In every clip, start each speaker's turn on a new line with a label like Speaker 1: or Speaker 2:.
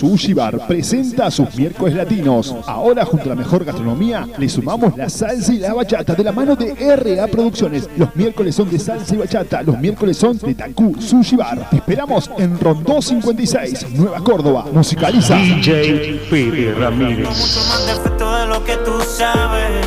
Speaker 1: Sushi Bar presenta sus miércoles latinos. Ahora, junto a la mejor gastronomía, le sumamos la salsa y la bachata de la mano de RA Producciones. Los miércoles son de salsa y bachata, los miércoles son de Taku Sushi Bar. Te esperamos en Rondó 56, Nueva Córdoba. Musicaliza
Speaker 2: DJ Pepe Ramírez.
Speaker 3: Mucho más defecto de lo que tú sabes.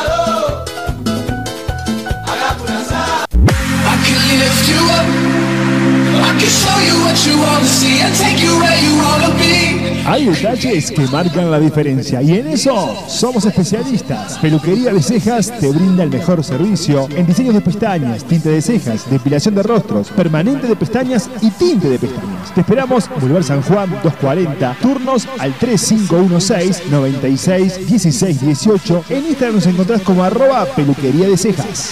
Speaker 1: Hay detalles que marcan la diferencia y en eso somos especialistas. Peluquería de Cejas te brinda el mejor servicio en diseños de pestañas, tinte de cejas, depilación de rostros, permanente de pestañas y tinte de pestañas. Te esperamos Boulevard San Juan 240, turnos al 3516 96 16 18. En Instagram nos encontrás como arroba peluquería de cejas.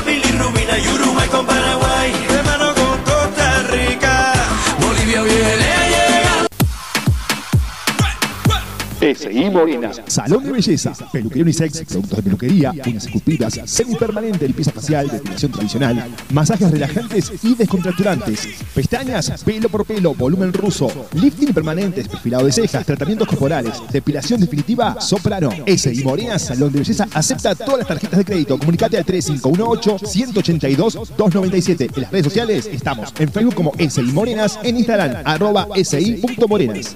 Speaker 1: SI Morenas. Salón de belleza, peluquería unisex, productos de peluquería, uñas esculpidas, semipermanente, limpieza facial, depilación tradicional, masajes relajantes y descontracturantes, pestañas, pelo por pelo, volumen ruso, lifting permanentes, perfilado de cejas, tratamientos corporales, depilación definitiva, soprano. SI Morenas, Salón de belleza, acepta todas las tarjetas de crédito. Comunicate al 3518-182-297. En las redes sociales estamos en Facebook como SI Morenas, en Instagram, arroba SI.morenas.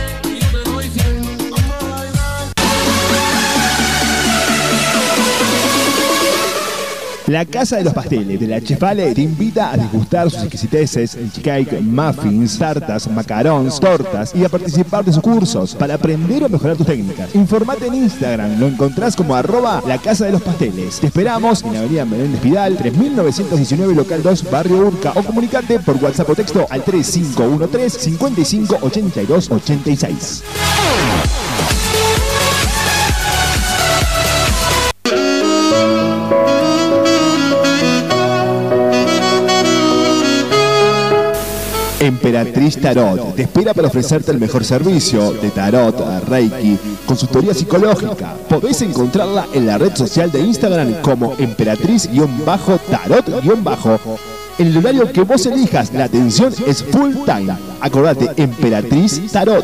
Speaker 1: La Casa de los Pasteles de la Chefale te invita a degustar sus exquisiteces, cake, muffins, tartas, macarons, tortas y a participar de sus cursos para aprender o mejorar tus técnicas. Informate en Instagram, lo encontrás como arroba la Casa de los Pasteles. Te esperamos en Avenida Menéndez Vidal, 3919 Local 2, Barrio Urca o comunicate por WhatsApp o texto al 3513 55 82 86. Emperatriz Tarot te espera para ofrecerte el mejor servicio de tarot, reiki, consultoría psicológica. Podés encontrarla en la red social de Instagram como emperatriz-tarot- En el horario que vos elijas, la atención es full time. Acordate, Emperatriz Tarot.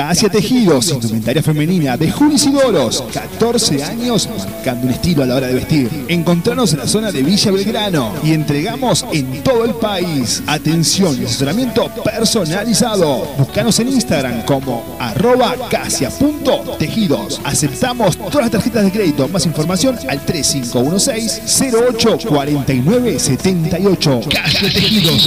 Speaker 1: Casia Tejidos, indumentaria femenina de Julis y Doros, 14 años marcando un estilo a la hora de vestir. Encontranos en la zona de Villa Belgrano y entregamos en todo el país. Atención y asesoramiento personalizado. Búscanos en Instagram como arroba casia.tejidos. Aceptamos todas las tarjetas de crédito. Más información al 3516 08 49 78. Casia Tejidos,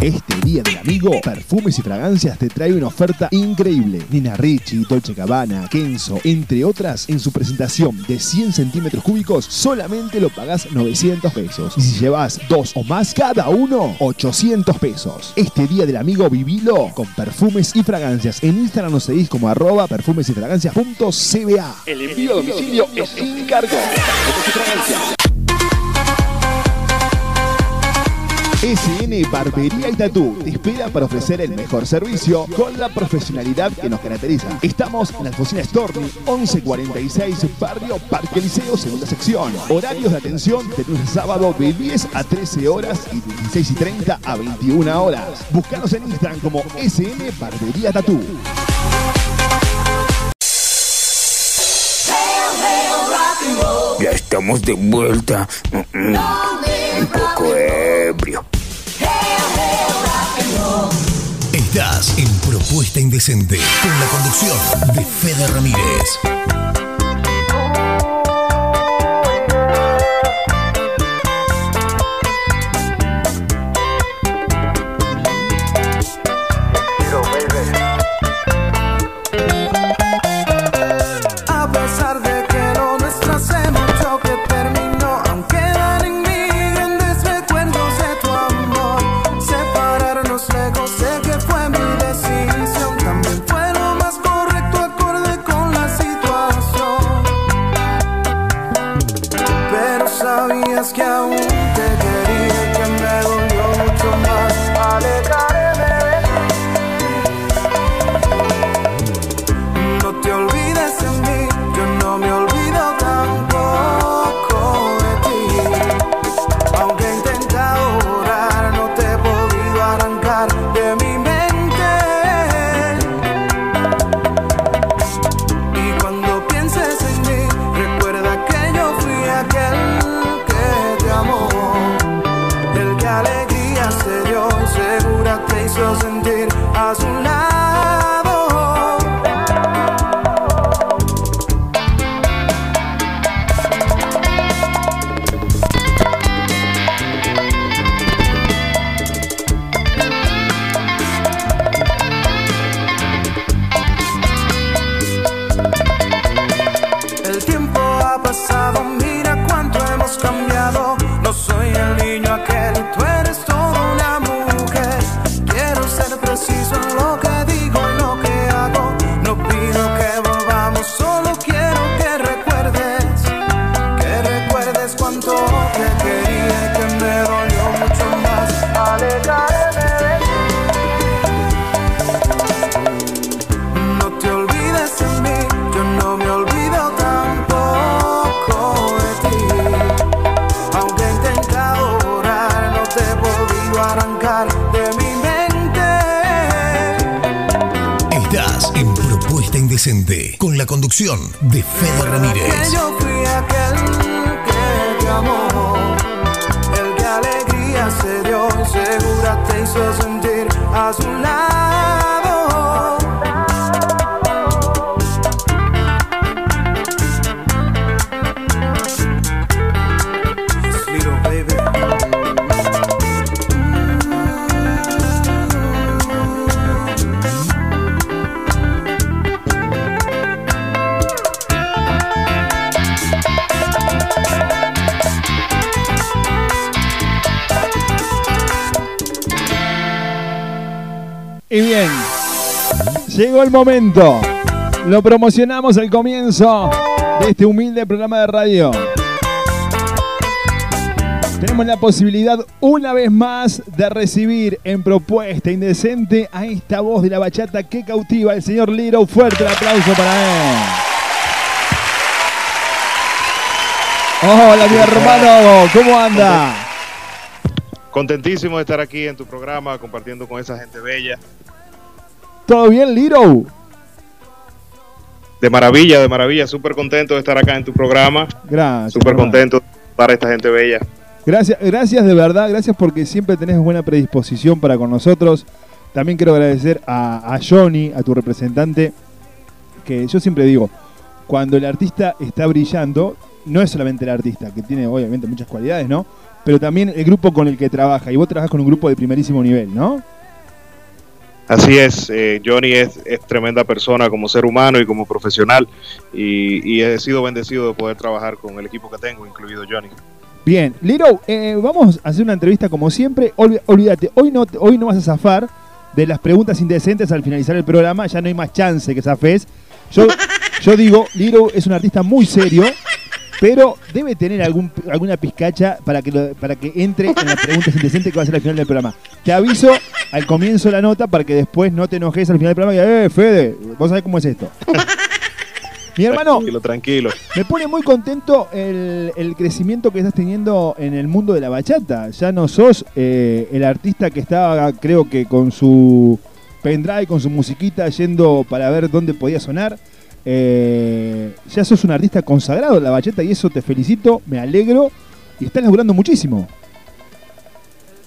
Speaker 1: Este día del amigo, Perfumes y Fragancias te trae una oferta increíble. Nina Ricci, Dolce Gabbana, Kenzo, entre otras, en su presentación de 100 centímetros cúbicos, solamente lo pagás 900 pesos. Y si llevas dos o más, cada uno, 800 pesos. Este día del amigo, vivilo con Perfumes y Fragancias. En Instagram nos seguís como arroba perfumes y fragancias.cba. El envío a domicilio es sin cargo. SN Barbería y Tatú te espera para ofrecer el mejor servicio con la profesionalidad que nos caracteriza. Estamos en la Alfonsina Storni, 1146, Barrio Parque Liceo, segunda sección. Horarios de atención de lunes a sábado de 10 a 13 horas y de 16 y 30 a 21 horas. Búscanos en Instagram como SN Barbería Tatú.
Speaker 4: Ya estamos de vuelta. Mm, mm. Un poco ebrio.
Speaker 5: Estás en Propuesta Indecente con la conducción de Fede Ramírez.
Speaker 1: Llegó el momento. Lo promocionamos al comienzo de este humilde programa de radio. Tenemos la posibilidad una vez más de recibir en propuesta indecente a esta voz de la bachata que cautiva el señor Liro. Fuerte el aplauso para él. Hola mi hermano, ¿cómo anda?
Speaker 6: Contentísimo de estar aquí en tu programa compartiendo con esa gente bella.
Speaker 1: ¿Todo bien, Liro?
Speaker 6: De maravilla, de maravilla. Súper contento de estar acá en tu programa.
Speaker 1: Gracias.
Speaker 6: Súper contento para esta gente bella.
Speaker 1: Gracias, gracias de verdad, gracias porque siempre tenés buena predisposición para con nosotros. También quiero agradecer a, a Johnny, a tu representante, que yo siempre digo, cuando el artista está brillando, no es solamente el artista, que tiene obviamente muchas cualidades, ¿no? Pero también el grupo con el que trabaja. Y vos trabajás con un grupo de primerísimo nivel, ¿no?
Speaker 6: Así es, eh, Johnny es, es tremenda persona como ser humano y como profesional y, he sido bendecido de poder trabajar con el equipo que tengo, incluido Johnny.
Speaker 1: Bien, Liro, eh, vamos a hacer una entrevista como siempre. Olvídate, hoy no, hoy no vas a zafar de las preguntas indecentes al finalizar el programa. Ya no hay más chance que zafes. Yo, yo digo, Liro es un artista muy serio, pero debe tener algún, alguna pizcacha para que, lo- para que entre en las preguntas indecentes que va a ser al final del programa. Te aviso al comienzo de la nota para que después no te enojes al final del programa y digas, eh, Fede, vos sabés cómo es esto. Mi hermano,
Speaker 6: Tranquilo, tranquilo.
Speaker 1: me pone muy contento el, el crecimiento que estás teniendo en el mundo de la bachata. Ya no sos eh, el artista que estaba, creo que con su pendrive, con su musiquita, yendo para ver dónde podía sonar. Eh, ya sos un artista consagrado en la bachata y eso te felicito, me alegro y estás laburando muchísimo.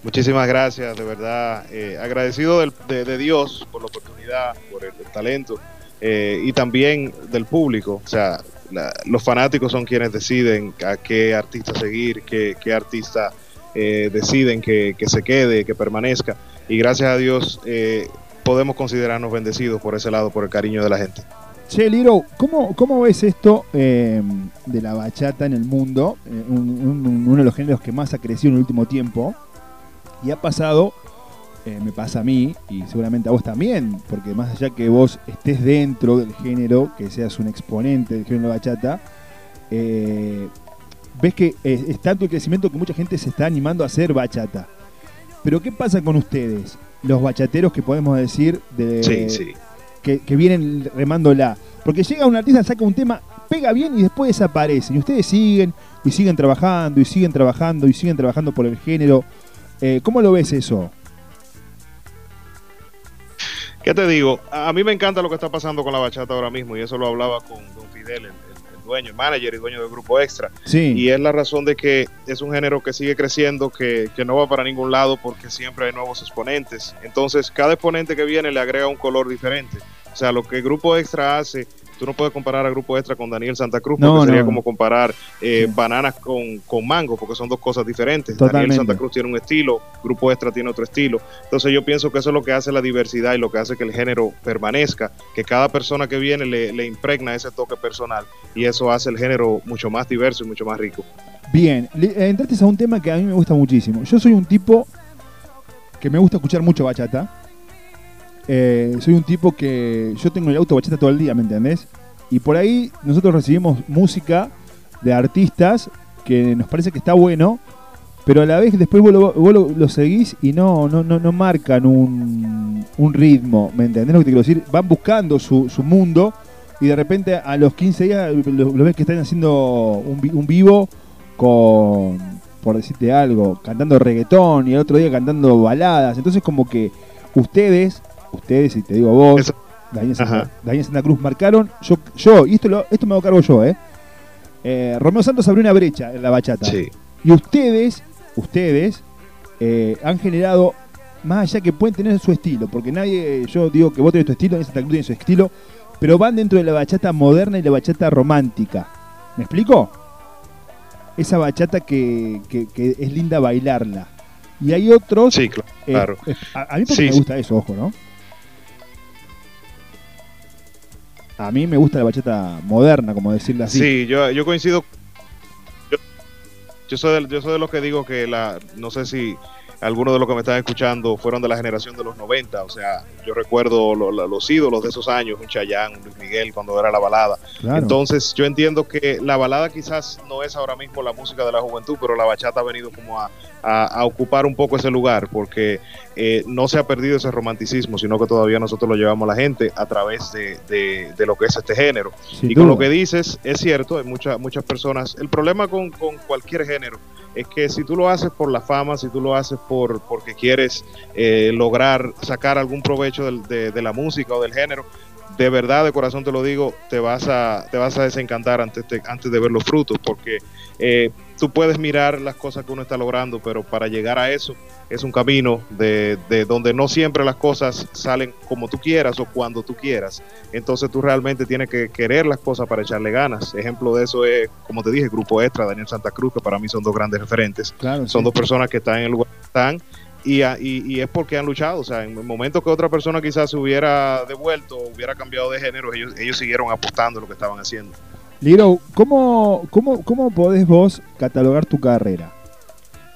Speaker 6: Muchísimas gracias, de verdad. eh, agradecido de, Dios por la oportunidad, por el, talento eh, y también del público. O sea, los fanáticos son quienes deciden a qué artista seguir, qué, qué artista eh, deciden que, que se quede, que permanezca. Y gracias a Dios podemos considerarnos bendecidos por ese lado, por el cariño de la gente.
Speaker 1: Che, Liro, ¿cómo, cómo ves esto eh, de la bachata en el mundo? Eh, un- un- uno de los géneros que más ha crecido en el último tiempo. Y ha pasado, eh, me pasa a mí, y seguramente a vos también, porque más allá que vos estés dentro del género, que seas un exponente del género de bachata, eh, ves que es, es tanto el crecimiento que mucha gente se está animando a hacer bachata. Pero ¿qué pasa con ustedes? Los bachateros que podemos decir de,
Speaker 6: Sí, sí.
Speaker 1: Que, que vienen remándola. Porque llega un artista, saca un tema, pega bien y después desaparece. Y ustedes siguen y siguen trabajando y siguen trabajando y siguen trabajando por el género. Eh, ¿Cómo lo ves eso?
Speaker 6: ¿Qué te digo? A mí me encanta lo que está pasando con la bachata ahora mismo y eso lo hablaba con Don Fidel, el, el- el dueño, el manager y dueño del grupo Extra.
Speaker 1: Sí.
Speaker 6: Y es la razón de que es un género que sigue creciendo, que, que no va para ningún lado porque siempre hay nuevos exponentes. Entonces, cada exponente que viene le agrega un color diferente. O sea, lo que el grupo Extra hace, tú no puedes comparar al grupo Extra con Daniel Santa Cruz porque
Speaker 1: No,
Speaker 6: sería
Speaker 1: no.
Speaker 6: como comparar eh, bananas con, con mango porque son dos cosas diferentes.
Speaker 1: Totalmente.
Speaker 6: Daniel Santa Cruz tiene un estilo, grupo Extra tiene otro estilo. Entonces, yo pienso que eso es lo que hace la diversidad y lo que hace que el género permanezca, que cada persona que viene le, le impregna ese toque personal y eso hace el género mucho más diverso y mucho más rico.
Speaker 1: Bien, eh, entraste a un tema que a mí me gusta muchísimo. Yo soy un tipo que me gusta escuchar mucho bachata. Eh, soy un tipo que yo tengo el auto bachata todo el día, ¿me entendés? Y por ahí nosotros recibimos música de artistas que nos parece que está bueno, pero a la vez después vos lo, seguís y no, no, no, no marcan un, un ritmo, ¿me entendés lo que te quiero decir? Van buscando su, su mundo y de repente a los 15 días lo, ves que están haciendo un, un vivo con, por decirte algo, cantando reggaetón y el otro día cantando baladas. Entonces como que ustedes, ustedes y te digo vos, Daniel Santa. Daniel Santa Cruz marcaron, yo, yo y esto, lo, esto me hago cargo yo, ¿eh? Eh, Romeo Santos abrió una brecha en la bachata.
Speaker 6: Sí.
Speaker 1: Y ustedes, ustedes, eh, han generado, más allá que pueden tener su estilo, porque nadie, yo digo que vos tenés tu estilo, Daniel Santa Cruz tiene su estilo, pero van dentro de la bachata moderna y la bachata romántica. ¿Me explico? Esa bachata que, que- que es linda bailarla. Y hay otros.
Speaker 6: Sí,
Speaker 1: eh,
Speaker 6: claro.
Speaker 1: eh, a, a mí porque
Speaker 6: Sí,
Speaker 1: me gusta eso, ojo, ¿no? A mí me gusta la bachata moderna, como decirlo así.
Speaker 6: Sí, yo, yo coincido. Yo, yo soy de, yo soy de los que digo que la, no sé si algunos de los que me están escuchando fueron de la generación de los 90, o sea, yo recuerdo lo- lo- los ídolos de esos años, un Chayanne, un Luis Miguel, cuando era la balada.
Speaker 1: Claro.
Speaker 6: Entonces, yo entiendo que la balada quizás no es ahora mismo la música de la juventud, pero la bachata ha venido como a, a- a ocupar un poco ese lugar, porque eh, no se ha perdido ese romanticismo, sino que todavía nosotros lo llevamos a la gente a través de, de- de lo que es este género.
Speaker 1: Sin
Speaker 6: y con lo que dices, es cierto, hay muchas muchas personas. El problema con, con cualquier género es que si tú lo haces por la fama, si tú lo haces por porque quieres eh, lograr sacar algún provecho del- de, de la música o del género, de verdad, de corazón te lo digo, te vas a, te vas a desencantar antes de, antes de ver los frutos, porque eh, tú puedes mirar las cosas que uno está logrando, pero para llegar a eso es un camino de, de donde no siempre las cosas salen como tú quieras o cuando tú quieras. Entonces tú realmente tienes que querer las cosas para echarle ganas. Ejemplo de eso es, como te dije, Grupo Extra, Daniel Santa Cruz, que para mí son dos grandes referentes.
Speaker 1: Claro,
Speaker 6: Son
Speaker 1: sí.
Speaker 6: dos personas que están en el lugar que están y, y, y es porque han luchado. O sea, en el momento que otra persona quizás se hubiera devuelto, hubiera cambiado de género, ellos, ellos siguieron apostando lo que estaban haciendo.
Speaker 1: Ligro, ¿cómo, cómo, ¿cómo podés vos catalogar tu carrera?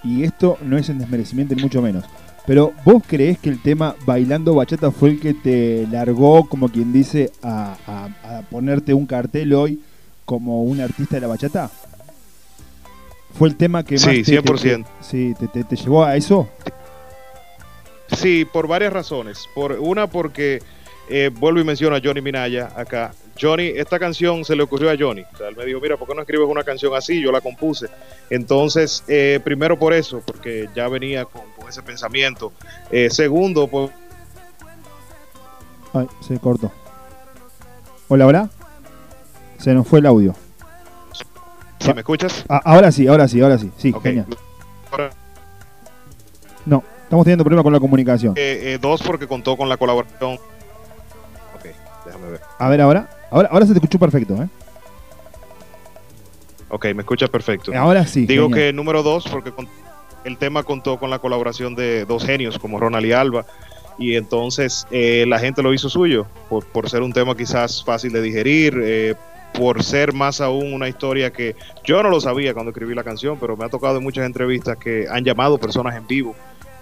Speaker 1: Y esto no es en desmerecimiento ni mucho menos. Pero ¿vos creés que el tema Bailando Bachata fue el que te largó, como quien dice, a, a- a ponerte un cartel hoy como un artista de la bachata? ¿Fue el tema que más
Speaker 6: Sí,
Speaker 1: te, te-
Speaker 6: 100%.
Speaker 1: te- sí, te, te- te llevó a eso?
Speaker 6: Sí, por varias razones. Por una, porque eh, vuelvo y menciono a Johnny Minaya acá. Johnny, esta canción se le ocurrió a Johnny. O sea, él me dijo, mira, ¿por qué no escribes una canción así? Yo la compuse. Entonces, eh, primero por eso, porque ya venía con, con ese pensamiento. Eh, segundo, pues
Speaker 1: Ay, se cortó. Hola, hola. Se nos fue el audio.
Speaker 6: si me escuchas.
Speaker 1: Ah, ahora sí, ahora sí, ahora sí. Sí, genial.
Speaker 6: Ahora,
Speaker 1: No, estamos teniendo problemas con la comunicación.
Speaker 6: eh, eh, dos, porque contó con la colaboración. Ok, déjame ver.
Speaker 1: A ver, ahora. Ahora, ahora se te escuchó perfecto, ¿eh?
Speaker 6: Ok, me escuchas perfecto.
Speaker 1: Ahora sí.
Speaker 6: Digo
Speaker 1: genial.
Speaker 6: que número dos, porque el tema contó con la colaboración de dos genios como Ronald y Alba. Y entonces eh, la gente lo hizo suyo, por, por ser un tema quizás fácil de digerir, eh, por ser más aún una historia que yo no lo sabía cuando escribí la canción, pero me ha tocado en muchas entrevistas que han llamado personas en vivo.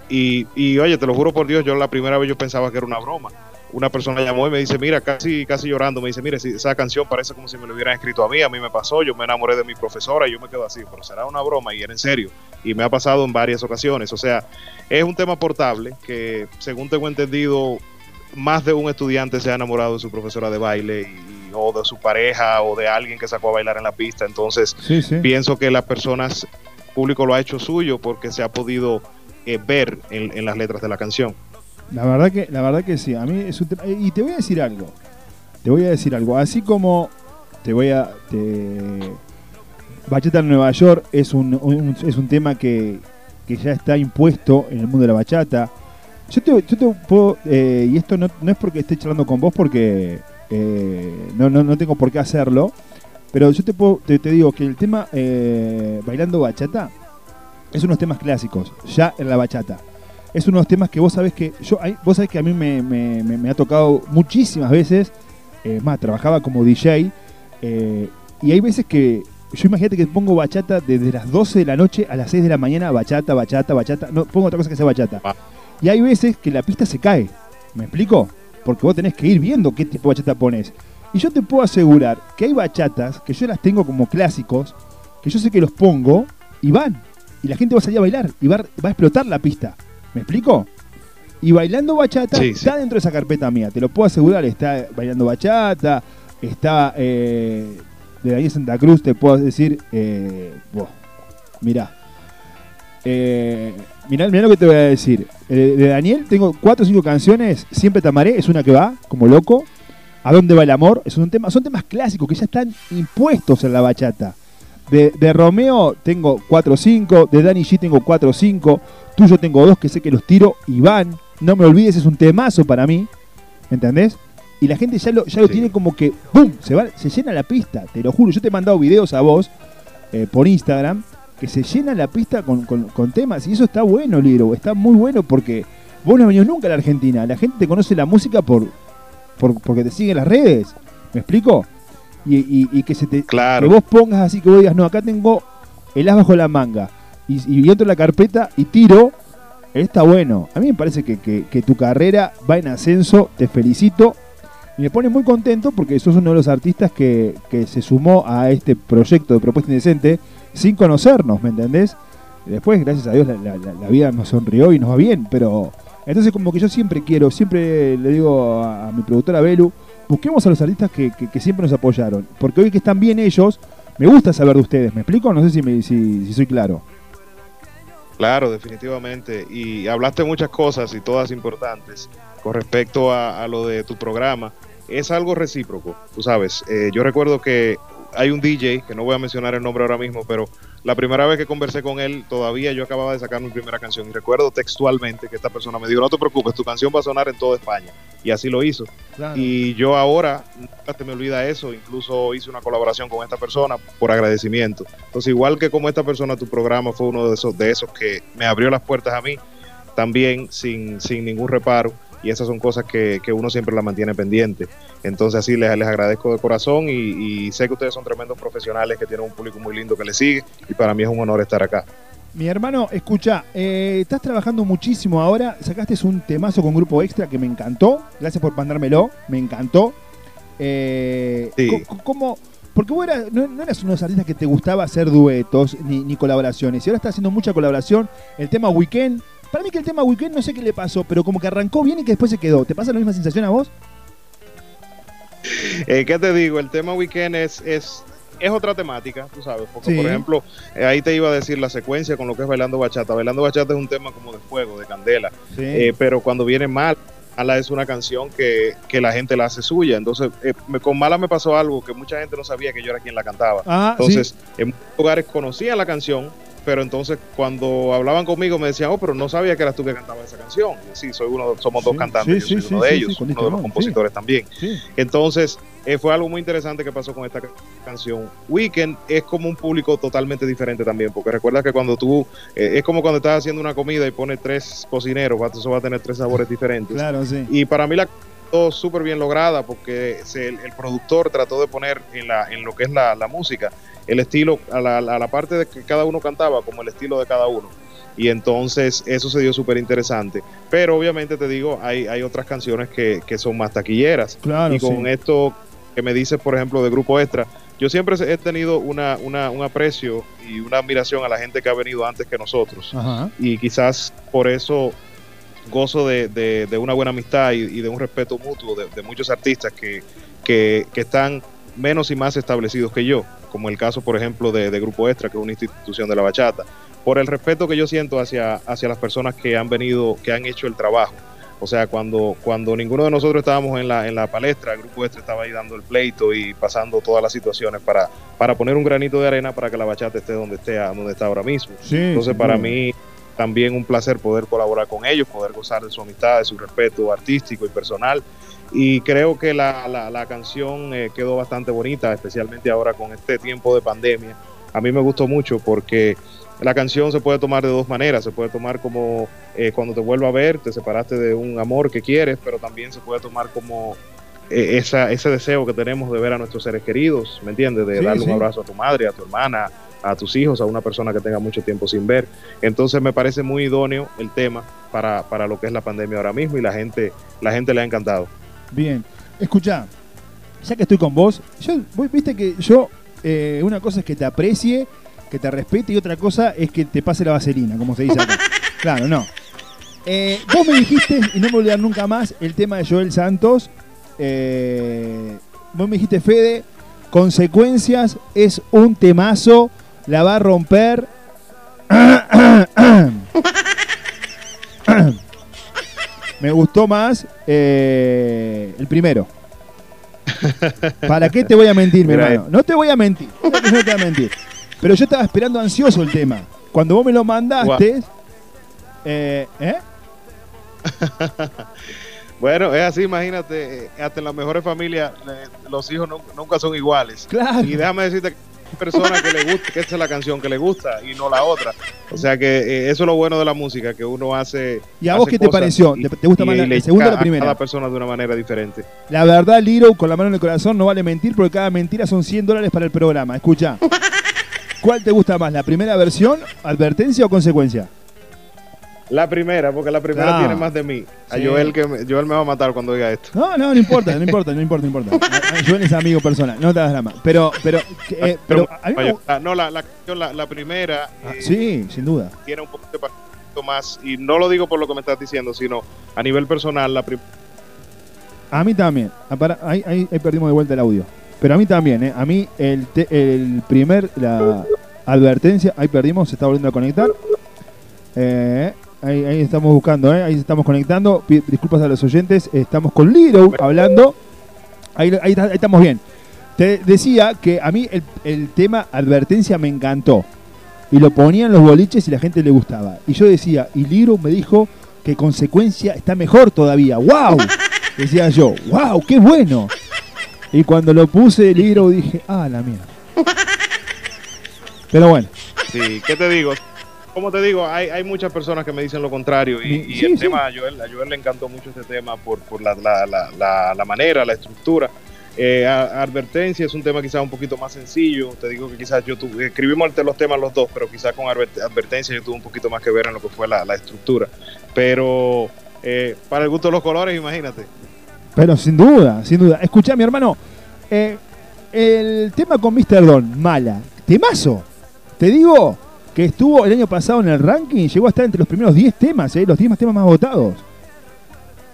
Speaker 6: Y, y oye, te lo juro por Dios, yo la primera vez yo pensaba que era una broma. Una persona llamó y me dice, mira, casi, casi llorando, me dice, mire, si esa canción parece como si me lo hubieran escrito a mí, a mí me pasó, yo me enamoré de mi profesora y yo me quedo así, pero será una broma y era en serio. Y me ha pasado en varias ocasiones. O sea, es un tema portable que, según tengo entendido, más de un estudiante se ha enamorado de su profesora de baile y, o de su pareja o de alguien que sacó a bailar en la pista. Entonces,
Speaker 1: Sí, sí.
Speaker 6: pienso que las personas, público lo ha hecho suyo porque se ha podido eh, ver en, en las letras de la canción.
Speaker 1: La verdad que, la verdad que sí. A mí es un tema- Y te voy a decir algo. Te voy a decir algo. Así como te voy a. Te... Bachata en Nueva York es un, es un tema que, que ya está impuesto en el mundo de la bachata. Yo te, yo te puedo. eh, y esto no, no es porque esté charlando con vos, porque eh, no, no, no tengo por qué hacerlo. Pero yo te, puedo, te, te digo que el tema eh, Bailando Bachata es unos temas clásicos, ya en la bachata. Es unos temas que vos sabés que. yo Vos sabés que a mí me, me- me- me ha tocado muchísimas veces. eh, más, trabajaba como DJ. eh, y hay veces que. Yo imagínate que pongo bachata desde las 12 de la noche a las 6 de la mañana, bachata, bachata, bachata. No pongo otra cosa que sea bachata. Y hay veces que la pista se cae. ¿Me explico? Porque vos tenés que ir viendo qué tipo de bachata pones. Y yo te puedo asegurar que hay bachatas que yo las tengo como clásicos, que yo sé que los pongo y van. Y la gente va a salir a bailar y va, va a explotar la pista. ¿Me explico? Y bailando bachata
Speaker 6: Sí,
Speaker 1: está dentro de esa carpeta mía, te lo puedo asegurar. Está bailando bachata, está eh, de Daniel Santa Cruz, te puedo decir, eh, buah, mirá. Eh, mirá, mirá lo que te voy a decir. Eh, de Daniel tengo cuatro o cinco canciones, Siempre te amaré, es una que va, como loco. ¿A dónde va el amor? Es un tema, son temas clásicos que ya están impuestos en la bachata. De, de Romeo tengo 4 o 5, de Danny G tengo 4 o 5, tuyo tengo dos que sé que los tiro y van. No me olvides, es un temazo para mí. ¿Entendés? Y la gente ya lo, ya lo tiene como que, ¡pum! Se, va, se llena la pista, te lo juro. Yo te he mandado videos a vos eh, por Instagram que se llena la pista con, con- con temas. Y eso está bueno, Liro. Está muy bueno porque vos no has venido nunca a la Argentina. La gente te conoce la música por, por- porque te siguen las redes. ¿Me explico? Y, y- y que se te
Speaker 6: Claro.
Speaker 1: que vos pongas así que vos digas, no, acá tengo el as bajo la manga. Y, y entro en la carpeta y tiro. Está bueno. A mí me parece que, que- que tu carrera va en ascenso. Te felicito. Y me pone muy contento porque sos uno de los artistas que, que se sumó a este proyecto de Propuesta Indecente sin conocernos, ¿me entendés? Después, gracias a Dios, la, la- la- la vida nos sonrió y nos va bien, pero... Entonces como que yo siempre quiero, siempre le digo a, a mi productora Belu, busquemos a los artistas que, que- que siempre nos apoyaron, porque hoy que están bien ellos, me gusta saber de ustedes, ¿me explico? No sé si, me- si, si soy claro.
Speaker 6: Claro, definitivamente. Y hablaste muchas cosas y todas importantes con respecto a, a lo de tu programa. Es algo recíproco, tú sabes. Eh, yo recuerdo que hay un DJ, que no voy a mencionar el nombre ahora mismo, pero la primera vez que conversé con él, todavía yo acababa de sacar mi primera canción y recuerdo textualmente que esta persona me dijo, no te preocupes, tu canción va a sonar en toda España. Y así lo hizo. Y yo ahora, nunca te me olvida eso, incluso hice una colaboración con esta persona por agradecimiento. Entonces, igual que como esta persona, tu programa fue uno de esos, de esos que me abrió las puertas a mí, también sin, sin ningún reparo. Y esas son cosas que, que uno siempre la mantiene pendiente. Entonces, así les, les agradezco de corazón y, y sé que ustedes son tremendos profesionales, que tienen un público muy lindo que les sigue. Y para mí es un honor estar acá.
Speaker 1: Mi hermano, escucha, eh, estás trabajando muchísimo ahora. Sacaste un temazo con Grupo Extra que me encantó. Gracias por mandármelo, me encantó. Eh,
Speaker 6: Sí.
Speaker 1: ¿Cómo? Porque vos eras- no, no eras uno de los artistas que te gustaba hacer duetos ni, ni colaboraciones. Y ahora estás haciendo mucha colaboración. El tema Weekend. Para mí que el tema Weekend no sé qué le pasó, pero como que arrancó bien y que después se quedó. ¿Te pasa la misma sensación a vos?
Speaker 6: Eh, ¿Qué te digo? El tema weekend es, es, es otra temática, tú sabes. Porque,
Speaker 1: Sí.
Speaker 6: por ejemplo, eh, ahí te iba a decir la secuencia con lo que es Bailando Bachata. Bailando Bachata es un tema como de fuego, de candela.
Speaker 1: Sí.
Speaker 6: Eh, pero cuando viene mal, Mala es una canción que, que la gente la hace suya. Entonces, eh, me- con Mala me pasó algo que mucha gente no sabía que yo era quien la cantaba.
Speaker 1: Ah,
Speaker 6: Entonces, en muchos lugares conocían la canción, pero entonces cuando hablaban conmigo me decían, oh, pero no sabía que eras tú que cantabas esa canción. Y sí, soy uno, somos dos cantantes,
Speaker 1: sí,
Speaker 6: yo
Speaker 1: sí,
Speaker 6: soy uno de ellos, uno de los compositores también. Entonces, eh, fue algo muy interesante que pasó con esta ca- canción. Weekend es como un público totalmente diferente también, porque recuerda que cuando tú, eh, es como cuando estás haciendo una comida y pones tres cocineros, eso va a tener tres sabores diferentes.
Speaker 1: Claro, sí.
Speaker 6: Y para mí la quedó súper bien lograda porque se- el, el productor trató de poner en, la, en lo que es la, la música el estilo, a la, a la parte de que cada uno cantaba, como el estilo de cada uno. Y entonces eso se dio súper interesante. Pero obviamente te digo, hay, hay otras canciones que, que son más taquilleras.
Speaker 1: Claro,
Speaker 6: y con
Speaker 1: sí.
Speaker 6: esto que me dices, por ejemplo, de Grupo Extra, yo siempre he tenido una, una, un aprecio y una admiración a la gente que ha venido antes que nosotros
Speaker 1: Ajá.
Speaker 6: y quizás por eso gozo de, de- de una buena amistad y, y de un respeto mutuo de, de muchos artistas que, que, que están menos y más establecidos que yo, como el caso, por ejemplo, de, Grupo Extra, que es una institución de la bachata, por el respeto que yo siento hacia, hacia las personas que han venido, que han hecho el trabajo. O sea, cuando, cuando ninguno de nosotros estábamos en la, en la palestra, el Grupo Extra estaba ahí dando el pleito y pasando todas las situaciones para, para poner un granito de arena para que la bachata esté donde esté, donde está ahora mismo.
Speaker 1: Sí,
Speaker 6: Entonces, para mí también un placer poder colaborar con ellos, poder gozar de su amistad, de su respeto artístico y personal. Y creo que la, la- la canción eh, quedó bastante bonita, especialmente ahora con este tiempo de pandemia. A mí me gustó mucho porque la canción se puede tomar de dos maneras. Se puede tomar como eh, cuando te vuelvo a ver, te separaste de un amor que quieres, pero también se puede tomar como eh, esa, ese deseo que tenemos de ver a nuestros seres queridos, ¿me entiendes? De
Speaker 1: Sí,
Speaker 6: darle
Speaker 1: sí.
Speaker 6: un abrazo a tu madre, a tu hermana, a tus hijos, a una persona que tenga mucho tiempo sin ver. Entonces me parece muy idóneo el tema para, para lo que es la pandemia ahora mismo y la gente, la gente le ha encantado.
Speaker 1: Bien. Escucha, ya que estoy con vos, yo, vos viste que yo, eh, una cosa es que te aprecie, que te respete y otra cosa es que te pase la vaselina, como se dice acá. claro, no. Eh, vos me dijiste, y no me olvidar nunca más, el tema de Joel Santos. eh, vos me dijiste, Fede, consecuencias es un temazo, la va a romper. me gustó más eh, el primero. ¿Para qué te voy a mentir, mi hermano? No te voy a mentir. No te voy a mentir. Pero yo estaba esperando ansioso el tema. Cuando vos me lo mandaste. Eh, ¿eh?
Speaker 6: Bueno, es así, imagínate, eh, hasta en las mejores familias eh, los hijos nu- nunca son iguales.
Speaker 1: Claro.
Speaker 6: Y déjame decirte personas que le gusta, que esa es la canción que le gusta y no la otra. O sea que eh, eso es lo bueno de la música, que uno hace.
Speaker 1: ¿Y a vos qué te pareció?
Speaker 6: y-
Speaker 1: ¿Te- gusta más la- segunda o la
Speaker 6: llega a
Speaker 1: primera?
Speaker 6: cada persona de una manera diferente.
Speaker 1: La verdad, Liro, con la mano en el corazón, no vale mentir porque cada mentira son 100 dólares para el programa. Escucha. ¿Cuál te gusta más? ¿La primera versión, advertencia o consecuencia?
Speaker 6: La primera, porque la primera
Speaker 1: Ah.
Speaker 6: tiene más de mí. A
Speaker 1: Sí.
Speaker 6: Joel, que me, Joel me va a matar cuando diga esto.
Speaker 1: No, no, no importa, no importa, no importa, no importa. A- a- Joel es amigo personal, no te das drama. Pero, pero, eh, pero, a mí me gu-
Speaker 6: Ah, no, la, la, primera
Speaker 1: Ah,
Speaker 6: eh,
Speaker 1: sí, sin duda.
Speaker 6: tiene un poquito más, y no lo digo por lo que me estás diciendo, sino a nivel personal, la primera.
Speaker 1: A mí también. Ah, ahí, ahí- ahí perdimos de vuelta el audio. Pero a mí también, ¿eh? A mí el, te- el primer, la advertencia, ahí perdimos, se está volviendo a conectar. Eh, ahí, ahí estamos buscando, ¿eh? Ahí estamos conectando. Disculpas a los oyentes, estamos con Liro hablando. Ahí, ahí estamos bien. Te decía que a mí el, el tema advertencia me encantó. Y lo ponían los boliches y la gente le gustaba. Y yo decía, y Liro me dijo que consecuencia está mejor todavía. ¡Wow! Decía yo, ¡wow! ¡Qué bueno! Y cuando lo puse el Liro dije, ¡ah, la mierda! Pero bueno,
Speaker 6: Sí, ¿qué te digo? Como te digo, hay, hay muchas personas que me dicen lo contrario y, y
Speaker 1: Sí,
Speaker 6: el
Speaker 1: sí.
Speaker 6: tema a Joel, a Joel le encantó mucho este tema por, por la, la, la, la, la manera, la estructura. Eh, a- advertencia es un tema quizás un poquito más sencillo. Te digo que quizás yo tuve, escribimos los temas los dos, pero quizás con adver- advertencia yo tuve un poquito más que ver en lo que fue la, estructura. Pero eh, para el gusto de los colores, imagínate.
Speaker 1: pero sin duda, sin duda. Escuchá, mi hermano, eh, el tema con Mr. Don, mala. Temazo. Te digo que estuvo el año pasado en el ranking, llegó a estar entre los primeros 10 temas, ¿eh? los 10 más temas más votados.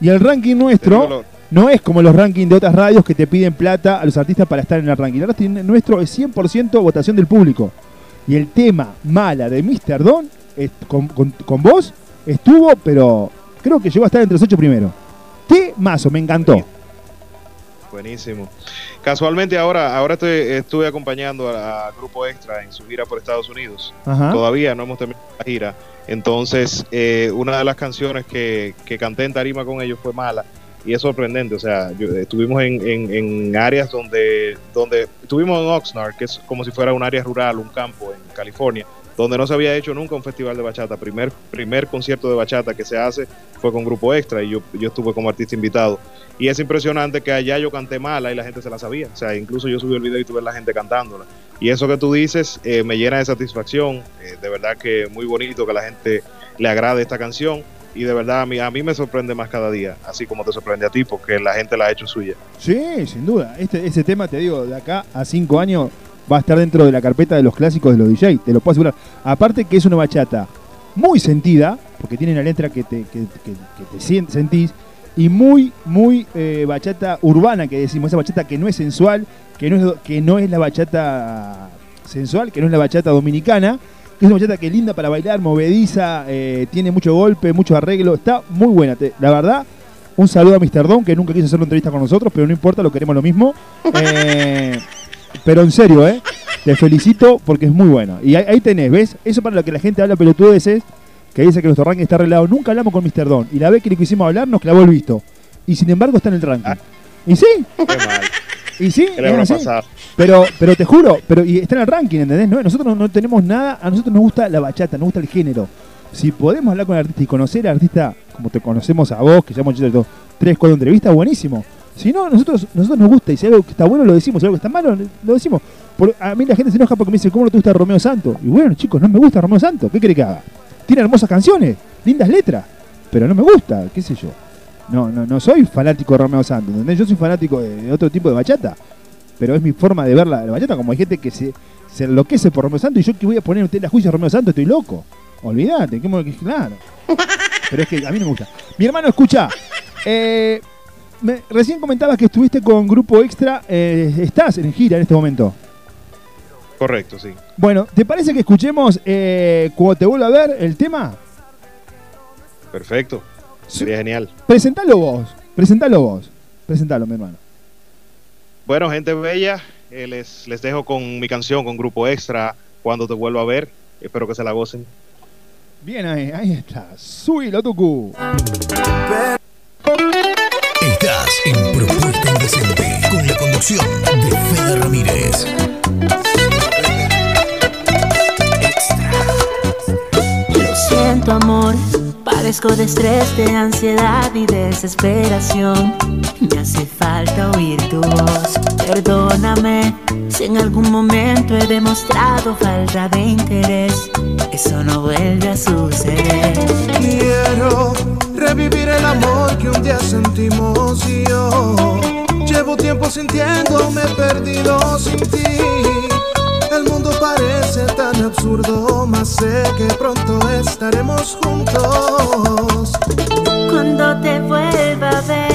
Speaker 1: Y el ranking nuestro no es como los rankings de otras radios que te piden plata a los artistas para estar en el ranking. El ranking nuestro es 100% votación del público. Y el tema mala de Mr. Don es- con, con- con vos estuvo, pero creo que llegó a estar entre los 8 primeros. Temazo, me encantó.
Speaker 6: Buenísimo. Casualmente ahora, ahora estoy, estuve acompañando a, a Grupo Extra en su gira por Estados Unidos.
Speaker 1: Ajá.
Speaker 6: Todavía no hemos terminado la gira. Entonces, eh, una de las canciones que, que canté en tarima con ellos fue mala. Y es sorprendente, o sea, yo- estuvimos en, en- en áreas donde, donde, estuvimos en Oxnard, que es como si fuera un área rural, un campo en California, donde no se había hecho nunca un festival de bachata. Primer, primer concierto de bachata que se hace fue con Grupo Extra y yo, yo estuve como artista invitado. Y es impresionante que allá yo canté mala y la gente se la sabía. O sea, incluso yo subí el video y tuve la gente cantándola. Y eso que tú dices eh, me llena de satisfacción. Eh, de verdad que muy bonito que la gente le agrade esta canción. Y de verdad a mí, a mí me sorprende más cada día, así como te sorprende a ti, porque la gente la ha hecho suya.
Speaker 1: Sí, sin duda. Este, ese tema, te digo, de acá a 5 años va a estar dentro de la carpeta de los clásicos de los DJ, te lo puedo asegurar. Aparte que es una bachata muy sentida, porque tiene una letra que te, que, que- que te sentís, y muy, muy eh, bachata urbana, que decimos, esa bachata que no es sensual, que no es, que no es la bachata sensual, que no es la bachata dominicana, que es una bachata que es linda para bailar, movediza, eh, tiene mucho golpe, mucho arreglo, está muy buena. Te- la verdad, un saludo a Mr. Don, que nunca quiso hacer una entrevista con nosotros, pero no importa, lo queremos lo mismo. Eh, pero en serio, ¿eh? Te felicito porque es muy bueno. Y ahí, ahí tenés, ¿ves? Eso para lo que la gente habla pelotudeces, que dice que nuestro ranking está arreglado. Nunca hablamos con Mr. Don. Y la vez que le quisimos hablar, nos clavó el visto. Y sin embargo está en el ranking. ¿Y sí?
Speaker 6: Qué mal.
Speaker 1: ¿Y sí?
Speaker 6: ¿Qué?
Speaker 1: Pero, pero te juro, pero y está en el ranking, ¿entendés? No, nosotros no, no tenemos nada, a nosotros nos gusta la bachata, nos gusta el género. Si podemos hablar con el artista y conocer al artista como te conocemos a vos, que ya hemos hecho tres, cuatro entrevistas, buenísimo. Si no, nosotros, nosotros nos gusta y si algo que está bueno lo decimos, si algo que está malo lo decimos. Por- a mí la gente se enoja porque me dice, ¿cómo no te gusta Romeo Santos? Y bueno, chicos, no me gusta Romeo Santos, ¿qué quiere que haga? Tiene hermosas canciones, lindas letras, pero no me gusta, qué sé yo. No, no, no soy fanático de Romeo ¿entendés? Yo soy fanático de, otro tipo de bachata pero es mi forma de ver la, la bachata, como hay gente que se, se enloquece por Romeo Santos y yo que voy a poner usted la juicio a Romeo Santos, estoy loco. Olvídate, que- claro. Pero es que a mí no me gusta. Mi hermano, escucha, eh, me- recién comentabas que estuviste con Grupo Extra, eh, estás en gira en este momento.
Speaker 6: Correcto, sí.
Speaker 1: Bueno, ¿te parece que escuchemos eh, cuando te vuelva a ver el tema?
Speaker 6: Perfecto. Sería genial.
Speaker 1: Presentalo vos, presentalo vos, presentalo, mi hermano.
Speaker 6: Bueno, gente bella, eh, les, les dejo con mi canción, con Grupo Extra, cuando te vuelva a ver. Espero que se la gocen.
Speaker 1: Bien ahí, ahí está. Subilo, Tucu.
Speaker 5: En Propuesta Indecente con la conducción de Fede Ramírez.
Speaker 7: Lo siento amor, padezco de estrés, de ansiedad y desesperación. Me hace falta oír tu voz, perdóname si en algún momento he demostrado falta de interés. Eso no vuelve a suceder.
Speaker 8: Quiero revivir el amor que un día sentimos y yo llevo tiempo sintiéndome perdido sin ti. El mundo parece tan absurdo, más sé que pronto estaremos juntos.
Speaker 7: Cuando te vuelva a ver,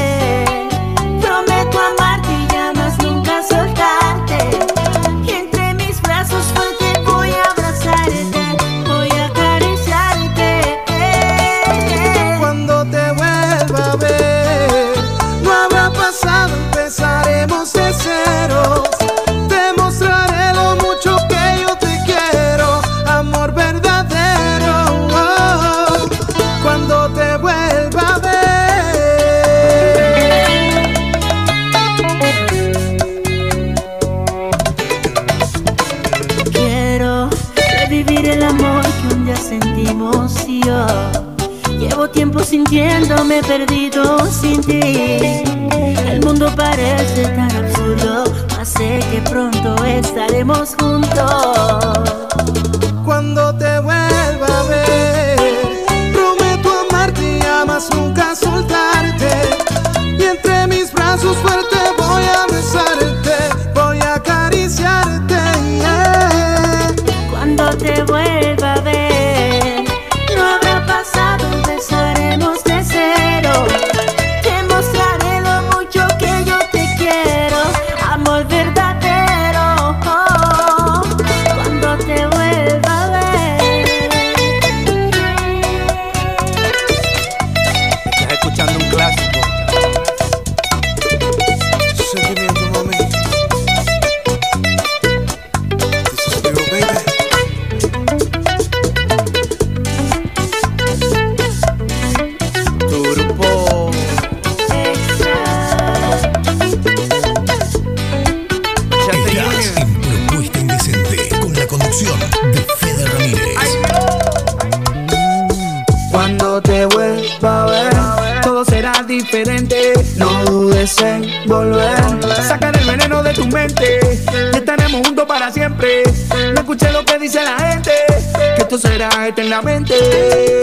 Speaker 7: sintiéndome perdido sin ti El mundo parece tan absurdo Mas sé que pronto estaremos juntos
Speaker 8: Cuando te vuelva a ver, prometo amarte y a más nunca soltarte. Y entre mis brazos fuerte
Speaker 7: Cuando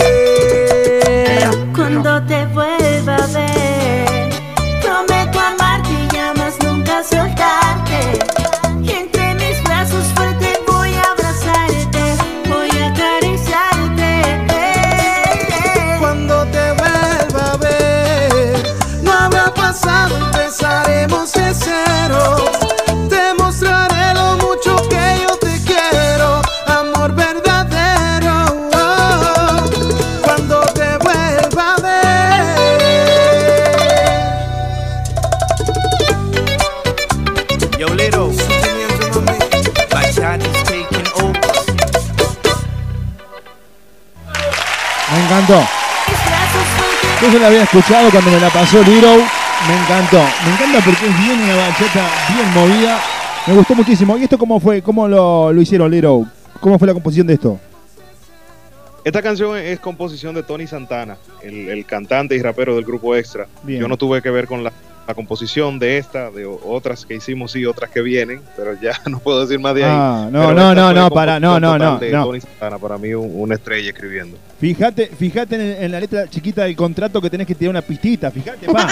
Speaker 5: la
Speaker 1: había escuchado cuando me la pasó Liro. Me encantó. Me encanta porque es bien una bachata bien movida. Me gustó muchísimo. ¿Y esto cómo fue? ¿Cómo lo, lo hicieron, Liro? ¿Cómo fue la composición de esto?
Speaker 6: Esta canción es composición de Tony Santana, el, el cantante y rapero del grupo Extra.
Speaker 1: Bien.
Speaker 6: Yo no tuve que ver con la, la composición de esta, de otras que hicimos y otras que vienen, pero ya no puedo decir más de ahí.
Speaker 1: Ah, no, no, no, no, para, no, no, no, no.
Speaker 6: Tony Santana, para mí un- una estrella escribiendo.
Speaker 1: Fíjate, fíjate en, en la letra chiquita del contrato que tenés que tirar una pistita. Fíjate, pa.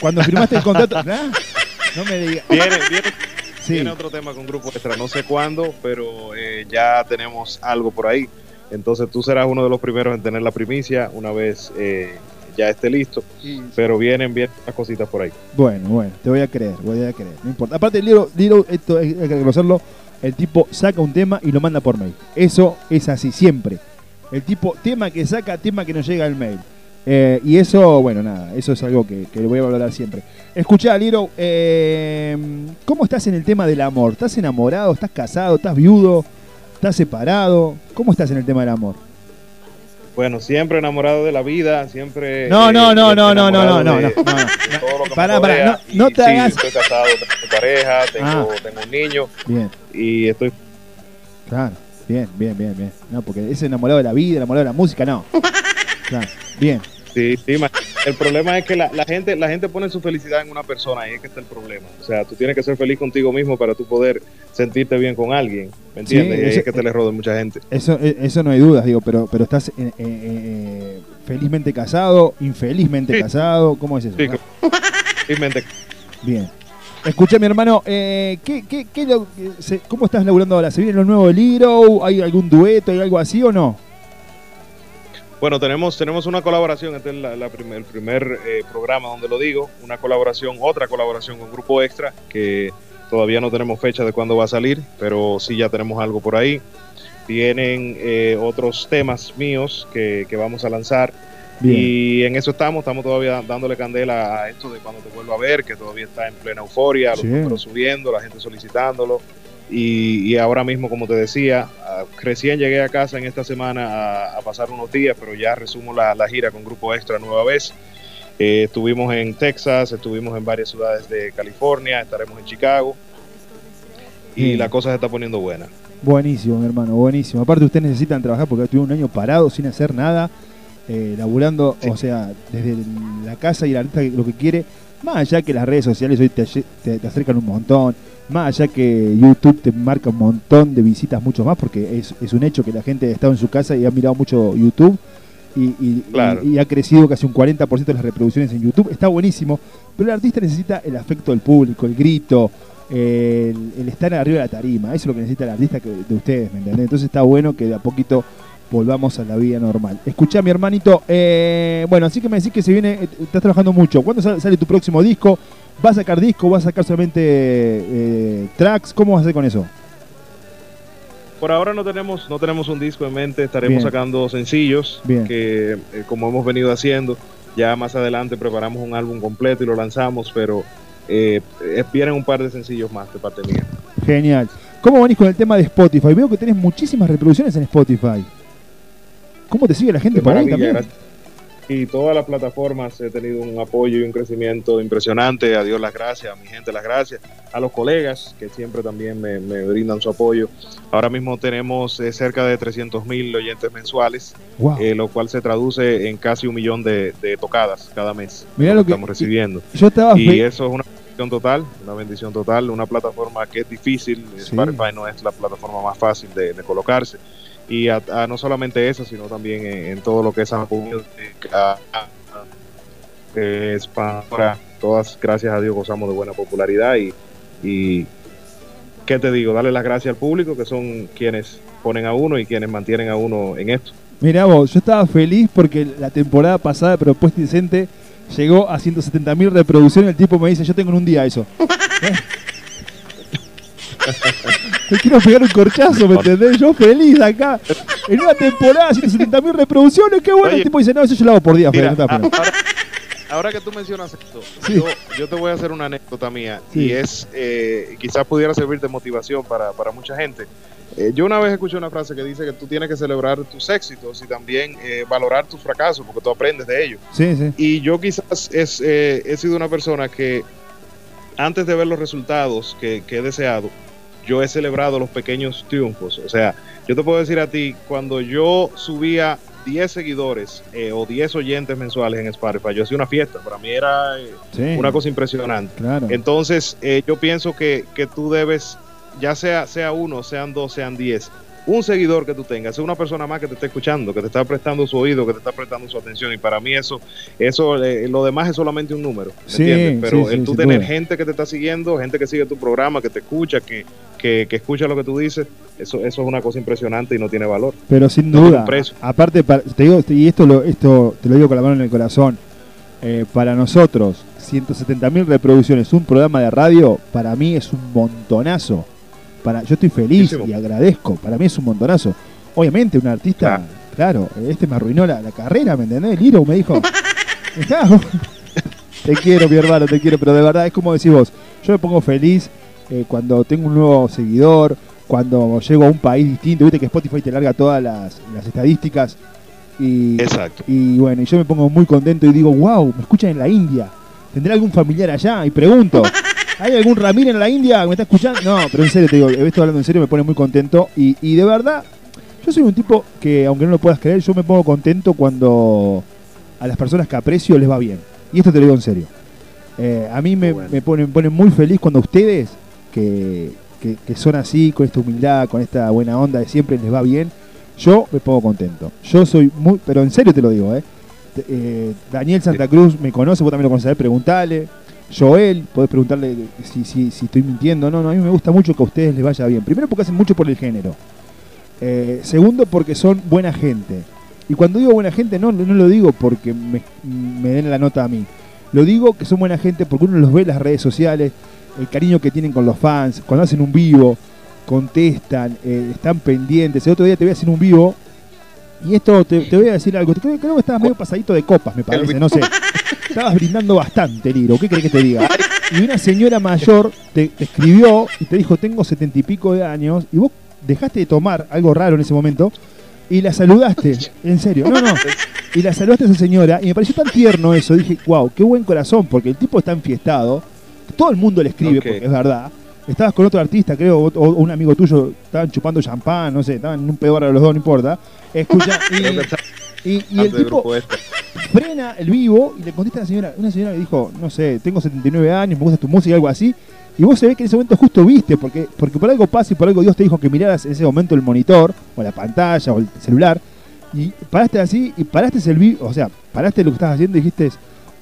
Speaker 1: Cuando firmaste el contrato. ¿Ah? No me digas.
Speaker 6: Viene, viene,
Speaker 1: Sí.
Speaker 6: viene otro tema con Grupo Extra, no sé cuándo, pero eh, ya tenemos algo por ahí. Entonces tú serás uno de los primeros en tener la primicia una vez eh, ya esté listo. Pero vienen, vienen las cositas por ahí.
Speaker 1: Bueno, bueno, te voy a creer, voy a creer. No importa. Aparte, Liro, Liro, esto hay que reconocerlo. El tipo saca un tema y lo manda por mail. Eso es así, siempre. El tipo, tema que saca, tema que nos llega al mail. Eh, y eso, bueno, nada, eso es algo que, que voy a valorar siempre. Escuchá, Liro, eh, ¿cómo estás en el tema del amor? ¿Estás enamorado? ¿Estás casado? ¿Estás viudo? ¿Estás separado? ¿Cómo estás en el tema del amor?
Speaker 6: Bueno, siempre enamorado de la vida, siempre.
Speaker 1: No,
Speaker 6: eh,
Speaker 1: no, no, no, no, no, no, no, no, no, pará,
Speaker 6: rodea.
Speaker 1: no- te
Speaker 6: sí,
Speaker 1: hagas-
Speaker 6: Estoy casado, tengo pareja, tengo,
Speaker 1: Ah.
Speaker 6: tengo un niño
Speaker 1: Bien,
Speaker 6: y estoy.
Speaker 1: claro, bien, bien, bien, bien. No, porque ese enamorado de la vida, enamorado de la música, no. Claro, bien.
Speaker 6: Sí, sí, el problema es que la, la gente la gente pone su felicidad en una persona y es que está el problema. O sea, tú tienes que ser feliz contigo mismo para tú poder sentirte bien con alguien, ¿me entiendes?
Speaker 1: Sí,
Speaker 6: y ahí
Speaker 1: ese-
Speaker 6: es que te le rodean mucha gente.
Speaker 1: Eso, eh, eso no hay dudas, digo, pero, pero estás eh, eh, eh, felizmente casado, infelizmente
Speaker 6: Sí.
Speaker 1: casado, ¿cómo es eso?
Speaker 6: Sí, felizmente.
Speaker 1: Bien. Escucha, mi hermano, eh, ¿qué, qué, qué ¿cómo estás laburando ahora? ¿Se viene lo nuevo de Liro? ¿Hay algún dueto? ¿Hay algo así o no?
Speaker 6: Bueno, tenemos, tenemos una colaboración, este es la- el primer eh, programa donde lo digo, una colaboración, otra colaboración con Grupo Extra, que todavía no tenemos fecha de cuándo va a salir, pero sí ya tenemos algo por ahí. Tienen eh, otros temas míos que, que vamos a lanzar
Speaker 1: Bien.
Speaker 6: y en eso estamos, estamos todavía dándole candela a esto de cuando te vuelvo a ver, que todavía está en plena euforia, los
Speaker 1: Sí.
Speaker 6: números subiendo, la gente solicitándolo. Y, y ahora mismo, como te decía, ah, recién llegué a casa en esta semana a, a pasar unos días, pero ya resumo la, la gira con Grupo Extra nueva vez. Eh, estuvimos en Texas, estuvimos en varias ciudades de California, estaremos en Chicago y
Speaker 1: Bien.
Speaker 6: la cosa se está poniendo buena.
Speaker 1: Buenísimo, mi hermano, buenísimo. Aparte, ustedes necesitan trabajar porque estuve un año parado sin hacer nada, eh, laburando, o sea, desde la casa y la artista lo que quiere. Más allá que las redes sociales hoy te, te- te acercan un montón, más allá que YouTube te marca un montón de visitas, mucho más, porque es, es un hecho que la gente ha estado en su casa y ha mirado mucho YouTube. Y, y-
Speaker 6: Claro.
Speaker 1: y- y ha crecido casi un 40% de las reproducciones en YouTube. Está buenísimo, pero el artista necesita el afecto del público, el grito, el, el estar arriba de la tarima. Eso es lo que necesita el artista que- de ustedes, ¿me entendés? Entonces está bueno que de a poquito volvamos a la vida normal. Escuchá, mi hermanito. eh, bueno, así que me decís que se viene, eh, estás trabajando mucho. ¿Cuándo sale tu próximo disco? ¿Vas a sacar disco? ¿Vas a sacar solamente eh, tracks? ¿Cómo vas a hacer con eso?
Speaker 6: Por ahora no tenemos, no tenemos un disco en mente, estaremos
Speaker 1: Bien.
Speaker 6: sacando sencillos
Speaker 1: Bien.
Speaker 6: que eh, como hemos venido haciendo, ya más adelante preparamos un álbum completo y lo lanzamos, pero eh, vienen un par de sencillos más de parte mía.
Speaker 1: Genial. ¿Cómo venís con el tema de Spotify? Veo que tenés muchísimas reproducciones en Spotify. ¿Cómo te sigue la gente por ahí también?
Speaker 6: gracias. Y todas las plataformas he tenido un apoyo y un crecimiento impresionante. A Dios las gracias, a mi gente las gracias, a los colegas que siempre también me, me brindan su apoyo. Ahora mismo tenemos eh, cerca de 300 mil oyentes mensuales,
Speaker 1: Wow.
Speaker 6: eh, lo cual se traduce en casi un millón de, de tocadas cada mes.
Speaker 1: Mirá lo que-
Speaker 6: estamos recibiendo.
Speaker 1: Yo estaba
Speaker 6: Y eso es una bendición total, una bendición total, una plataforma que es difícil,
Speaker 1: Sí.
Speaker 6: Spotify no es la plataforma más fácil de, de colocarse. Y a, a no solamente eso, sino también en, en todo lo que es Apple Music, a- a- eh, Pandora, todas, gracias a Dios, gozamos de buena popularidad y, y ¿qué te digo? Darle las gracias al público, que son quienes ponen a uno y quienes mantienen a uno en esto.
Speaker 1: Mirá vos, yo estaba feliz porque la temporada pasada de Propuesta Indecente llegó a 170.000 reproducciones. El tipo me dice, yo tengo en un día eso. ¿Eh? Me quiero pegar un corchazo, ¿me entendés? Yo feliz acá. En una temporada, 170.000 reproducciones, qué bueno.
Speaker 6: Oye.
Speaker 1: el tipo dice, no, eso yo lo hago por día,
Speaker 6: Mira,
Speaker 1: Fede, no te apures".
Speaker 6: ahora, ahora que tú mencionas esto,
Speaker 1: Sí.
Speaker 6: yo, yo te voy a hacer una anécdota mía
Speaker 1: Sí.
Speaker 6: y es, eh, quizás pudiera servir de motivación para, para mucha gente. Eh, yo una vez escuché una frase que dice que tú tienes que celebrar tus éxitos y también eh, valorar tus fracasos porque tú aprendes de ellos.
Speaker 1: Sí, sí.
Speaker 6: Y yo quizás es, eh, he sido una persona que antes de ver los resultados que, que he deseado, yo he celebrado los pequeños triunfos. O sea, yo te puedo decir a ti, cuando yo subía 10 seguidores eh, o 10 oyentes mensuales en Spotify, yo hacía una fiesta. Para mí era eh,
Speaker 1: Sí.
Speaker 6: una cosa impresionante.
Speaker 1: Claro.
Speaker 6: Entonces, eh, yo pienso que, que tú debes, ya sea, sea uno, sean dos, sean diez, un seguidor que tú tengas, una persona más que te esté escuchando, que te está prestando su oído, que te está prestando su atención. Y para mí eso, eso eh, lo demás es solamente un número. ¿me
Speaker 1: Sí,
Speaker 6: entiendes? Pero
Speaker 1: sí,
Speaker 6: el
Speaker 1: sí,
Speaker 6: tú tener gente que te está siguiendo, gente que sigue tu programa, que te escucha, que, que, que escucha lo que tú dices, eso, eso es una cosa impresionante y no tiene valor.
Speaker 1: Pero sin
Speaker 6: No
Speaker 1: duda, aparte, para- te digo, y esto lo, esto te lo digo con la mano en el corazón, eh, para nosotros, 170.000 reproducciones, un programa de radio, para mí es un montonazo. Para, yo estoy feliz y agradezco, para mí es un montonazo. Obviamente, un artista
Speaker 6: Claro.
Speaker 1: claro, este me arruinó la, la carrera, ¿me entendés? Liro me dijo, te quiero, mi hermano, te quiero, pero de verdad es como decís vos, yo me pongo feliz eh, cuando tengo un nuevo seguidor, cuando llego a un país distinto, viste que Spotify te larga todas las, las estadísticas. Y,
Speaker 6: Exacto.
Speaker 1: y bueno, y yo me pongo muy contento y digo, wow, me escuchan en la India. ¿Tendrá algún familiar allá? Y pregunto, ¿hay algún Ramírez en la India que me está escuchando? No, pero en serio te digo, estoy hablando en serio, me pone muy contento. Y, y de verdad, yo soy un tipo que, aunque no lo puedas creer, yo me pongo contento cuando a las personas que aprecio les va bien. Y esto te lo digo en serio. Eh, a mí me, me, pone, me pone muy feliz cuando ustedes, que, que- que son así, con esta humildad, con esta buena onda de siempre les va bien, yo me pongo contento. Yo soy muy, pero en serio te lo digo, ¿eh? Eh, Daniel Santa Cruz me conoce, vos también lo él, preguntale. Joel, podés preguntarle si, si, si estoy mintiendo. No, no, a mí me gusta mucho que a ustedes les vaya bien. Primero porque hacen mucho por el género. Eh, segundo porque son buena gente. Y cuando digo buena gente no, no lo digo porque me, me den la nota a mí. Lo digo que son buena gente porque uno los ve en las redes sociales, el cariño que tienen con los fans, cuando hacen un vivo, contestan, eh, están pendientes. El otro día te voy a hacer un vivo y esto te, te voy a decir algo. Creo, creo que estabas medio pasadito de copas, me parece, no sé. Estabas brindando bastante, Liro. ¿Qué crees que te diga? Y una señora mayor te, te escribió y te dijo, tengo setenta y pico de años, y vos dejaste de tomar algo raro en ese momento y la saludaste. En serio, no, no. Y la saludaste a esa señora y me pareció tan tierno eso. Dije, wow, qué buen corazón, porque el tipo está enfiestado. Todo el mundo le escribe, porque es verdad. Estabas con otro artista, creo, o, o un amigo tuyo, estaban chupando champán, no sé, estaban en un peor a los dos, no importa. Escucha, y, y- y el tipo. Frena el vivo y le contesta a la señora, una señora que dijo, no sé, tengo 79 años, me gusta tu música, algo así. Y vos se ve que en ese momento justo viste, porque, porque por algo pasa y por algo Dios te dijo que miraras en ese momento el monitor, o la pantalla, o el celular, y paraste así, y paraste el vivo, o sea, paraste lo que estabas haciendo y dijiste,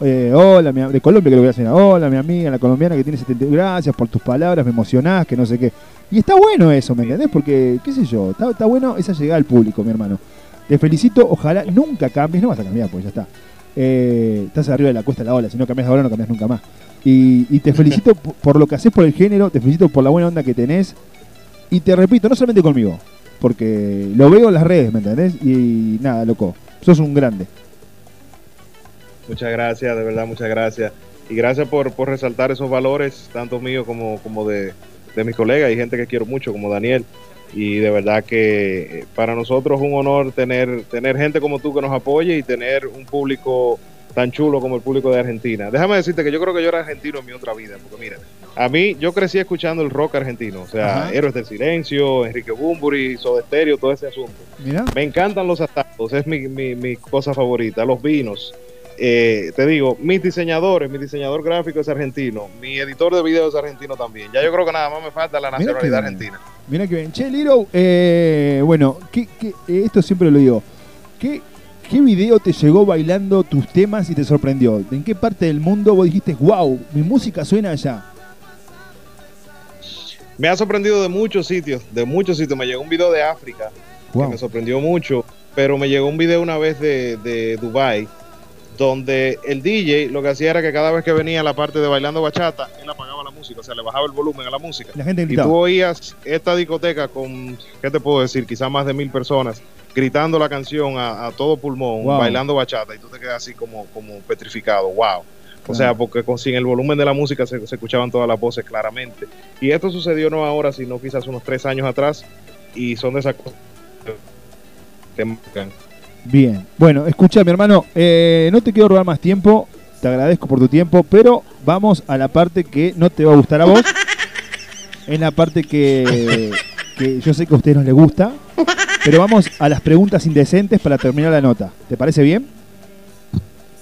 Speaker 1: eh, hola, mi, de Colombia creo que la señora, hola, mi amiga, la colombiana que tiene 70, gracias por tus palabras, me emocionás, que no sé qué. Y está bueno eso, ¿me entendés? Porque, qué sé yo, está, está bueno esa llegada al público, mi hermano. Te felicito, ojalá nunca cambies, no vas a cambiar, pues ya está. Eh, estás arriba de la cuesta de la ola, si no cambias ahora no cambias nunca más. Y, y te felicito por, por lo que haces por el género, te felicito por la buena onda que tenés. Y te repito, no solamente conmigo, porque lo veo en las redes, ¿me entendés? Y, nada, loco, sos un grande.
Speaker 6: Muchas gracias, de verdad, muchas gracias. Y gracias por, por resaltar esos valores, tanto míos como, como de, de mis colegas y gente que quiero mucho, como Daniel. Y de verdad que eh, para nosotros es un honor tener, tener gente como tú que nos apoye y tener un público tan chulo como el público de Argentina. Déjame decirte que yo creo que yo era argentino en mi otra vida, porque mira, a mí yo crecí escuchando el rock argentino, o sea,
Speaker 1: Ajá.
Speaker 6: Héroes del Silencio, Enrique Bumburi, Soda Stereo, todo ese asunto.
Speaker 1: Mira.
Speaker 6: Me encantan los asados, es mi, mi, mi cosa favorita, los vinos. Eh, te digo, mis diseñadores, mi diseñador gráfico es argentino, mi editor de videos es argentino también. Ya yo creo que nada más me falta la
Speaker 1: Mira que
Speaker 6: nacionalidad argentina.
Speaker 1: Mira que bien. Che, Liro, eh, bueno, ¿qué, qué- eh, esto siempre lo digo. ¿Qué, ¿Qué video te llegó bailando tus temas y te sorprendió? ¿En qué parte del mundo vos dijiste, wow, mi música suena allá?
Speaker 6: Me ha sorprendido de muchos sitios, de muchos sitios. Me llegó un video de África
Speaker 1: Wow.
Speaker 6: que me sorprendió mucho, pero me llegó un video una vez de, de Dubai donde el DJ lo que hacía era que cada vez que venía la parte de bailando bachata, él apagaba la música, o sea, le bajaba el volumen a la música.
Speaker 1: La gente
Speaker 6: Y tú oías esta discoteca con, ¿qué te puedo decir? Quizás más de mil personas gritando la canción a, a todo pulmón,
Speaker 1: Wow.
Speaker 6: bailando bachata, y tú te quedas así como, como petrificado, wow. O sea, porque con, sin el volumen de la música se, se escuchaban todas las voces claramente. Y esto sucedió no ahora, sino quizás unos tres años atrás, y son de esas cosas que te marcan.
Speaker 1: Bien. Bueno, escucha, mi hermano, eh, no te quiero robar más tiempo. Te agradezco por tu tiempo, pero vamos a la parte que no te va a gustar a vos. Es la parte que, que yo sé que a ustedes no les gusta. Pero vamos a las preguntas indecentes para terminar la nota. ¿Te parece bien?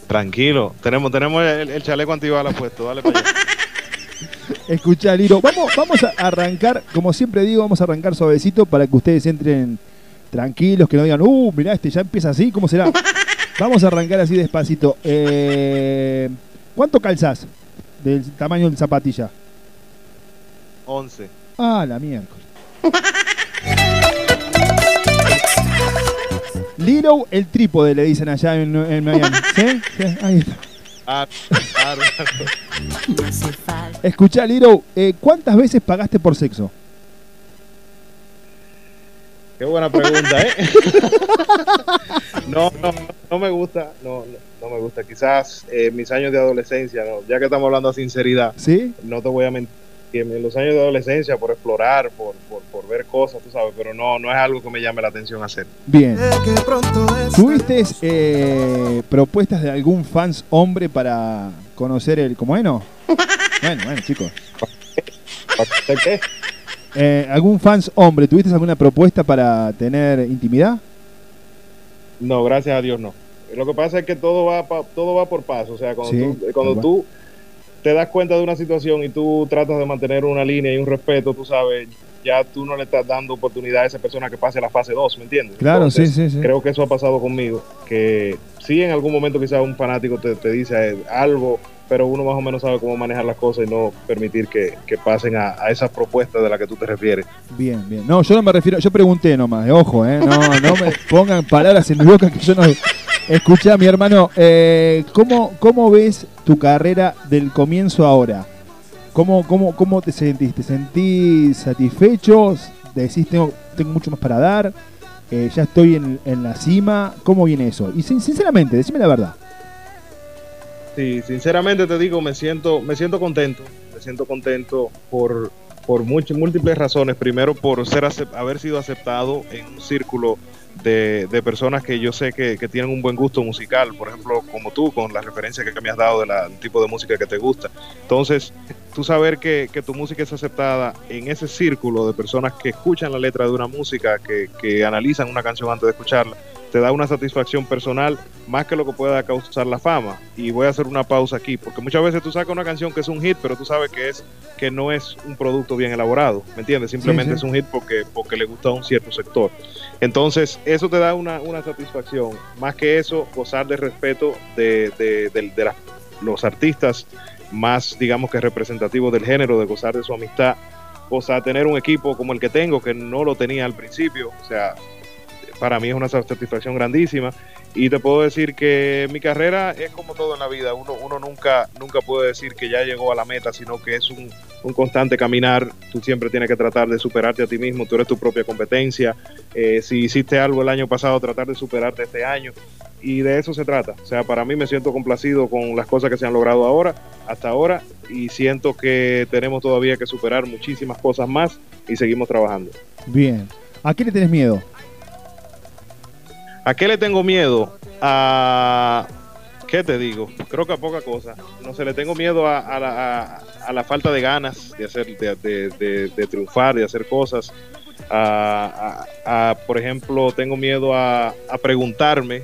Speaker 6: Tranquilo, tenemos, tenemos el, el chaleco antibalas puesto, dale para allá.
Speaker 1: Escucha, Liro. Vamos, vamos a arrancar, como siempre digo, vamos a arrancar suavecito para que ustedes entren tranquilos, que no digan, uh, mirá, este ya empieza así, ¿cómo será? Vamos a arrancar así despacito. Eh, ¿Cuánto calzás del tamaño del zapatilla?
Speaker 6: 11.
Speaker 1: Ah, la miércoles. Liro el trípode, le dicen allá en, en Miami. ¿Sí? Sí, Ahí está.
Speaker 6: Ah,
Speaker 1: Escuchá, Liro, eh, ¿cuántas veces pagaste por sexo?
Speaker 6: ¿Qué buena pregunta, ¿eh? no, no, no me gusta, no, no, no me gusta. Quizás eh, mis años de adolescencia, ¿no? ya que estamos hablando de sinceridad,
Speaker 1: ¿Sí?
Speaker 6: no te voy a mentir. que En los años de adolescencia, por explorar, por, por, por ver cosas, tú sabes, pero no, no es algo que me llame la atención hacer.
Speaker 1: Bien. ¿Tuviste eh, propuestas de algún fans hombre para conocer el como bueno? Bueno, bueno, chicos.
Speaker 6: ¿Qué?
Speaker 1: Eh, ¿Algún fans hombre? ¿Tuviste alguna propuesta para tener intimidad?
Speaker 6: No, gracias a Dios no. Lo que pasa es que todo va pa- todo va por paso. O sea, cuando,
Speaker 1: Sí,
Speaker 6: tú, cuando tú te das cuenta de una situación y tú tratas de mantener una línea y un respeto, tú sabes, ya tú no le estás dando oportunidad a esa persona que pase a la fase 2, ¿me entiendes?
Speaker 1: Claro, sí,
Speaker 6: Entonces,
Speaker 1: sí, sí.
Speaker 6: Creo que eso ha pasado conmigo, que sí en algún momento quizás un fanático te, te dice eh, algo, pero uno más o menos sabe cómo manejar las cosas y no permitir que, que pasen a, a esas propuestas de las que tú te refieres.
Speaker 1: Bien, bien. No, yo no me refiero, yo pregunté nomás, eh, ojo, eh, no, no me pongan palabras en mi boca que yo no escuché mi hermano. Eh, ¿cómo, ¿Cómo ves tu carrera del comienzo ahora? ¿Cómo, cómo, ¿Cómo te sentís? ¿Te sentís satisfecho? ¿Decís tengo, tengo mucho más para dar? Eh, ¿Ya estoy en, en la cima? ¿Cómo viene eso? Y sin- sinceramente, decime la verdad.
Speaker 6: Sí, sinceramente te digo, me siento, me siento contento, me siento contento por, por muchas, múltiples razones. Primero, por ser haber sido aceptado en un círculo de, de personas que yo sé que, que tienen un buen gusto musical, por ejemplo, como tú, con la referencia que me has dado del tipo de música que te gusta. Entonces, tú saber que, que tu música es aceptada en ese círculo de personas que escuchan la letra de una música, que, que analizan una canción antes de escucharla, te da una satisfacción personal más que lo que pueda causar la fama. Y voy a hacer una pausa aquí, porque muchas veces tú sacas una canción que es un hit, pero tú sabes que es que no es un producto bien elaborado, ¿me entiendes? Simplemente
Speaker 1: Sí, sí.
Speaker 6: es un hit porque, porque le gusta a un cierto sector. Entonces, eso te da una, una satisfacción. Más que eso, gozar de respeto de, de, de- de los artistas más, digamos que representativos del género, de gozar de su amistad, gozar tener un equipo como el que tengo, que no lo tenía al principio, o sea, para mí es una satisfacción grandísima. Y te puedo decir que mi carrera es como todo en la vida, uno, uno nunca, nunca puede decir que ya llegó a la meta, sino que es un, un constante caminar, tú siempre tienes que tratar de superarte a ti mismo, tú eres tu propia competencia, Eh, si hiciste algo el año pasado, tratar de superarte este año. Y de eso se trata, o sea, para mí me siento complacido con las cosas que se han logrado ahora, hasta ahora. Y siento que tenemos todavía que superar muchísimas cosas más y seguimos trabajando.
Speaker 1: Bien. ¿A qué le tenés miedo?
Speaker 6: ¿A qué le tengo miedo? A. ¿Qué te digo? Creo que a poca cosa. No sé, le tengo miedo a, a la, falta de ganas de hacer, de, triunfar, de hacer cosas. A, por ejemplo, tengo miedo a preguntarme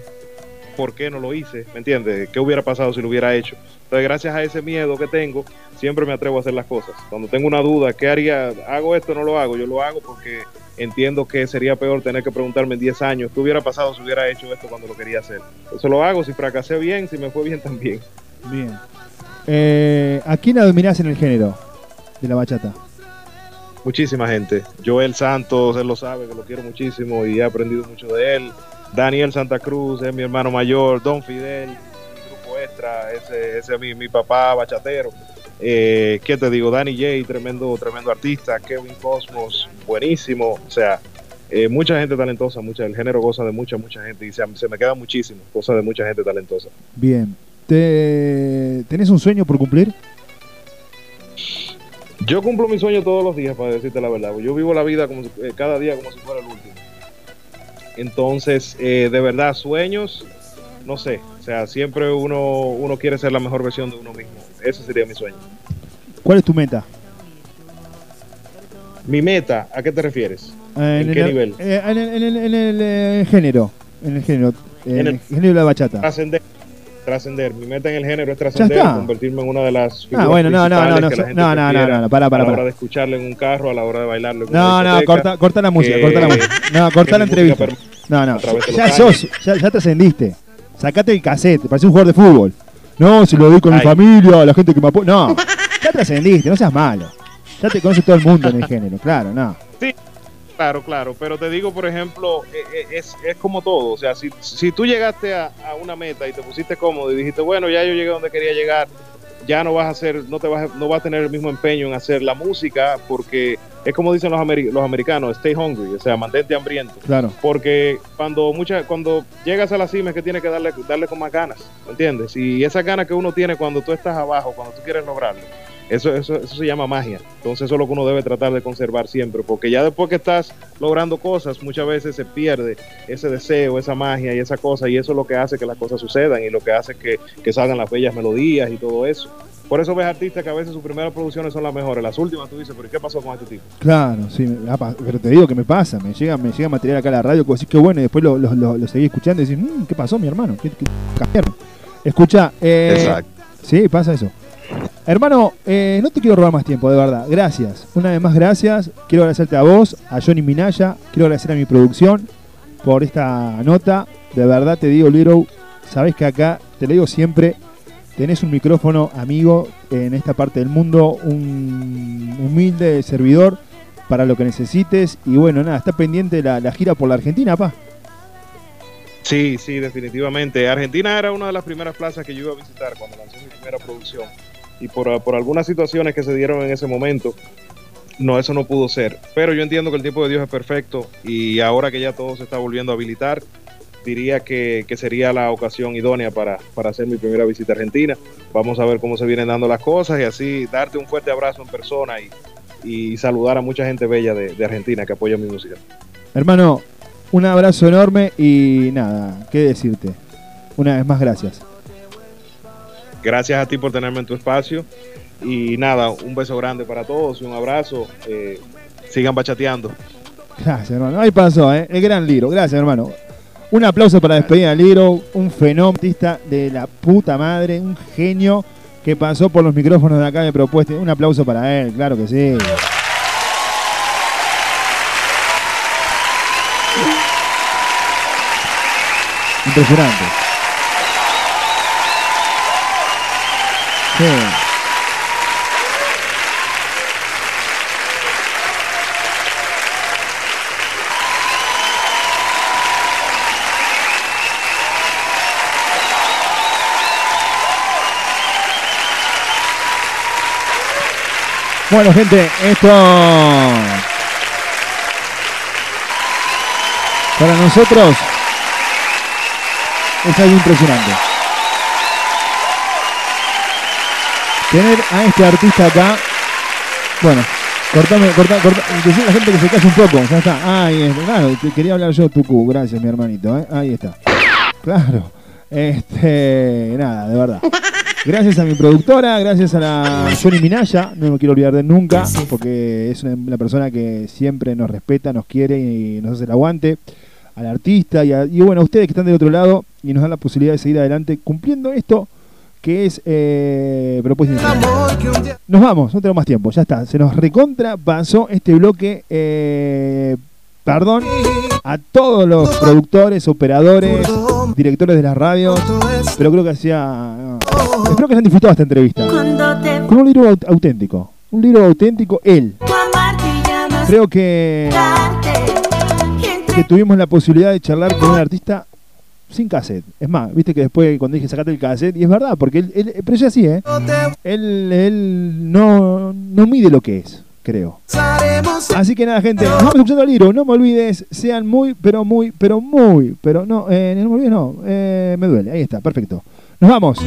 Speaker 6: por qué no lo hice, ¿me entiendes? ¿Qué hubiera pasado si lo hubiera hecho? Entonces, gracias a ese miedo que tengo, siempre me atrevo a hacer las cosas. Cuando tengo una duda, ¿qué haría? ¿Hago esto o no lo hago? Yo lo hago porque entiendo que sería peor tener que preguntarme en 10 años qué hubiera pasado si hubiera hecho esto cuando lo quería hacer. Eso lo hago, si fracasé bien, si me fue bien también.
Speaker 1: Bien. Eh, ¿A quién admirás en el género de la bachata?
Speaker 6: Muchísima gente. Joel Santos, él lo sabe, que lo quiero muchísimo y he aprendido mucho de él. Daniel Santa Cruz es mi hermano mayor, Don Fidel, mi grupo extra, ese, ese es mi, mi papá bachatero. Eh, ¿Qué te digo? Danny J, tremendo, tremendo artista. Kevin Cosmos, buenísimo. O sea, eh, mucha gente talentosa, mucha, el género goza de mucha, mucha gente y se, se me queda muchísimo, cosa de mucha gente talentosa.
Speaker 1: Bien. ¿Te- ¿Tenés un sueño por cumplir?
Speaker 6: Yo cumplo mi sueño todos los días, para decirte la verdad. Yo vivo la vida como si- eh, cada día como si fuera el último. Entonces, eh, de verdad, sueños, no sé. O sea, siempre uno, uno quiere ser la mejor versión de uno mismo. Ese sería mi sueño.
Speaker 1: ¿Cuál es tu meta?
Speaker 6: Mi meta, ¿a qué te refieres?
Speaker 1: Eh,
Speaker 6: ¿En qué
Speaker 1: el,
Speaker 6: nivel?
Speaker 1: eh, en el, en el- en el, eh, género. En el género.
Speaker 6: En el-
Speaker 1: género de la bachata.
Speaker 6: Trascender. Trascender. Mi meta en el género es trascender, convertirme en una de las figuras
Speaker 1: Ah, bueno, no, no, no, no,
Speaker 6: que la
Speaker 1: no,
Speaker 6: gente
Speaker 1: no, no, no, no, para, para,
Speaker 6: a la hora de escucharlo en un carro, a la hora de bailarlo
Speaker 1: No, no, corta, corta la música,
Speaker 6: que-
Speaker 1: corta la música. No, corta la entrevista. No, no, ya sos, ya, ya trascendiste. Sacate el cassette, pareces un jugador de fútbol. No, si lo doy con mi
Speaker 6: Ay.
Speaker 1: familia, la gente que me apoya. No, ya trascendiste, no seas malo. Ya te conoce todo el mundo en el género, claro, no.
Speaker 6: Sí, claro, claro. Pero te digo, por ejemplo, eh, eh, es, es como todo. O sea, si, si tú llegaste a, a una meta y te pusiste cómodo y dijiste, bueno, ya yo llegué donde quería llegar, ya no vas a hacer, no te vas a, no vas a tener el mismo empeño en hacer la música porque es como dicen los, los americanos, stay hungry, o sea, mantente hambriento.
Speaker 1: Claro.
Speaker 6: Porque cuando mucha, cuando llegas a la cima es que tienes que darle, darle con más ganas, ¿me entiendes? Y esas ganas que uno tiene cuando tú estás abajo, cuando tú quieres lograrlo, eso, eso, eso se llama magia. Entonces eso es lo que uno debe tratar de conservar siempre, porque ya después que estás logrando cosas, muchas veces se pierde ese deseo, esa magia y esa cosa, y eso es lo que hace que las cosas sucedan y lo que hace que, que salgan las bellas melodías y todo eso. Por eso ves artistas que a veces sus primeras producciones son las mejores, las últimas tú dices, pero ¿y qué pasó con este tipo?
Speaker 1: Claro, sí, pero te digo que me pasa, me llega, me llega material acá a la radio, decís que bueno, y después lo, lo, lo, lo seguís escuchando y decís, "Mm, ¿qué pasó, mi hermano? ¿Qué, qué cambiaron?". Escucha, eh,
Speaker 6: Exacto.
Speaker 1: Sí, pasa eso. Hermano, eh, no te quiero robar más tiempo, de verdad. Gracias. Una vez más, gracias. Quiero agradecerte a vos, a Johnny Minaya. Quiero agradecer a mi producción por esta nota. De verdad te digo, Little, sabés que acá, te lo digo siempre, tenés un micrófono amigo en esta parte del mundo, un humilde servidor para lo que necesites. Y bueno, nada, está pendiente la, la gira por la Argentina, pa.
Speaker 6: Sí, sí, definitivamente. Argentina era una de las primeras plazas que yo iba a visitar cuando lancé mi primera producción. Y por, por algunas situaciones que se dieron en ese momento, no, eso no pudo ser. Pero yo entiendo que el tiempo de Dios es perfecto y ahora que ya todo se está volviendo a habilitar, diría que, que sería la ocasión idónea para, para hacer mi primera visita a Argentina. Vamos a ver cómo se vienen dando las cosas y así darte un fuerte abrazo en persona y, y saludar a mucha gente bella de, de Argentina que apoya mi música.
Speaker 1: Hermano, un abrazo enorme y nada, qué decirte. Una vez más, gracias.
Speaker 6: Gracias a ti por tenerme en tu espacio. Y nada, un beso grande para todos y un abrazo. Eh, sigan bachateando.
Speaker 1: Gracias, hermano. Ahí pasó, ¿eh? El gran Liro. Gracias, hermano. Un aplauso para despedir a Liro, un fenómeno de la puta madre, un genio que pasó por los micrófonos de acá de propuesta. Un aplauso para él, claro que sí. Impresionante. Bueno, gente, esto para nosotros es algo impresionante. Tener a este artista acá, bueno, cortame, corta, corta, decirle a la gente que se calle un poco, ya está. Ahí está, claro, quería hablar yo, Tucu, gracias mi hermanito, ¿eh? ahí está. Claro, este, nada, de verdad. Gracias a mi productora, gracias a la Johnny Minaya, no me quiero olvidar de nunca, porque es una, una persona que siempre nos respeta, nos quiere y nos hace el aguante, al artista y, a- y bueno, a ustedes que están del otro lado y nos dan la posibilidad de seguir adelante cumpliendo esto que es eh, propuesta inicial. Nos vamos, no tenemos más tiempo, ya está, se nos recontra pasó este bloque, eh, perdón a todos los productores, operadores, directores de las radios, pero creo que hacía... Espero que hayan disfrutado esta entrevista. Con un libro aut- auténtico. Un libro auténtico, él. Creo que, que tuvimos la posibilidad de charlar con un artista sin cassette. Es más, viste que después cuando dije sacate el cassette, y es verdad, porque él, él- pero es así, ¿eh? Él, él no, no mide lo que es, creo. Así que nada, gente, nos vamos escuchando al libro. No me olvides, sean muy, pero muy, pero muy, pero no, eh, no me olvides, no, eh, me duele. Ahí está, perfecto. Nos vamos.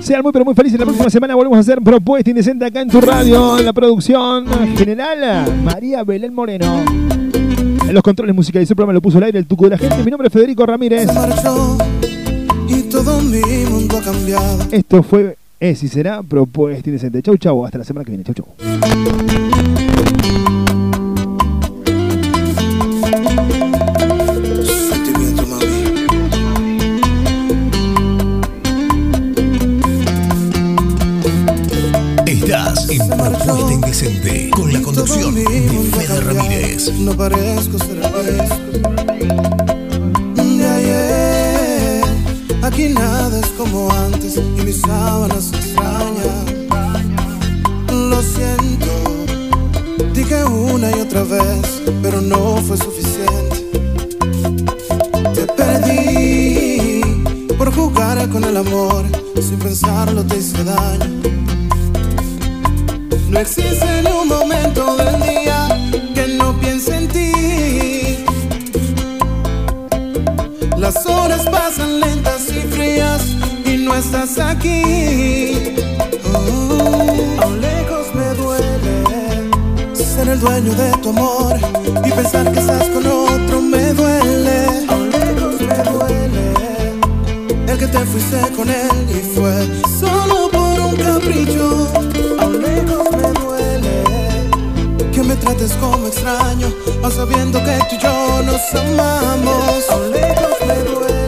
Speaker 1: Sean muy, pero muy felices. La próxima semana volvemos a hacer Propuesta Indecente acá en tu radio. En la producción general, María Belén Moreno. Los controles musicales el programa lo puso al aire el tuco de la gente. Mi nombre es Federico Ramírez.
Speaker 8: Y todo mi mundo ha cambiado.
Speaker 1: Esto fue, es y será Propuesta Indecente. Chau, chau. Hasta la semana que viene. Chau, chau.
Speaker 8: No parezco ser el. De ayer, aquí nada es como antes y mis sábanas extrañan. Lo siento, dije una y otra vez, pero no fue suficiente. Te perdí por jugar con el amor sin pensarlo te hice daño. No existe ni un momento Las horas pasan lentas y frías y no estás aquí. Oh, aún lejos me duele ser el dueño de tu amor y pensar que estás con otro me duele. Aún lejos me duele el que te fuiste con él y fue solo por un capricho. Trates como extraño, aun sabiendo que tú y yo nos amamos. Aún lejos me duele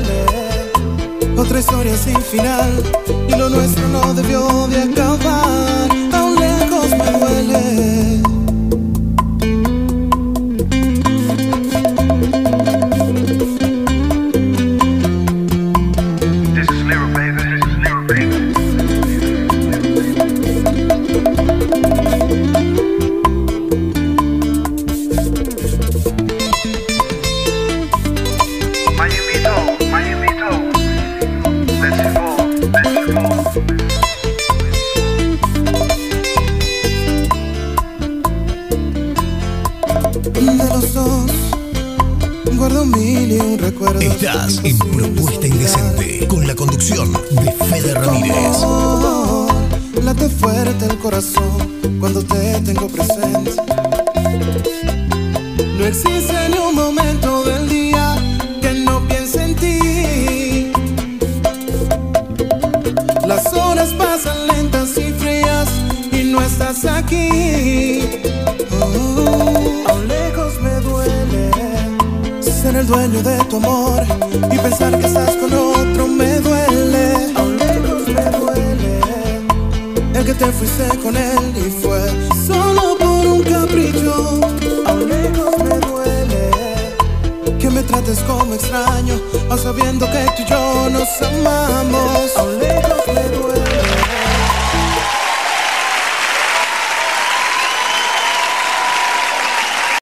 Speaker 8: otra historia sin final y lo nuestro no debió de acabar. Aún lejos me duele.
Speaker 5: Estás en Propuesta Indecente con la conducción de Fede Ramírez.
Speaker 8: Late fuerte el corazón cuando te tengo presente. No existe dueño de tu amor y pensar que estás con otro me duele. Me el que te fuiste con él y fue solo por un capricho. Aún me duele que me trates como extraño, aun sabiendo que tú y yo nos amamos. Aún me duele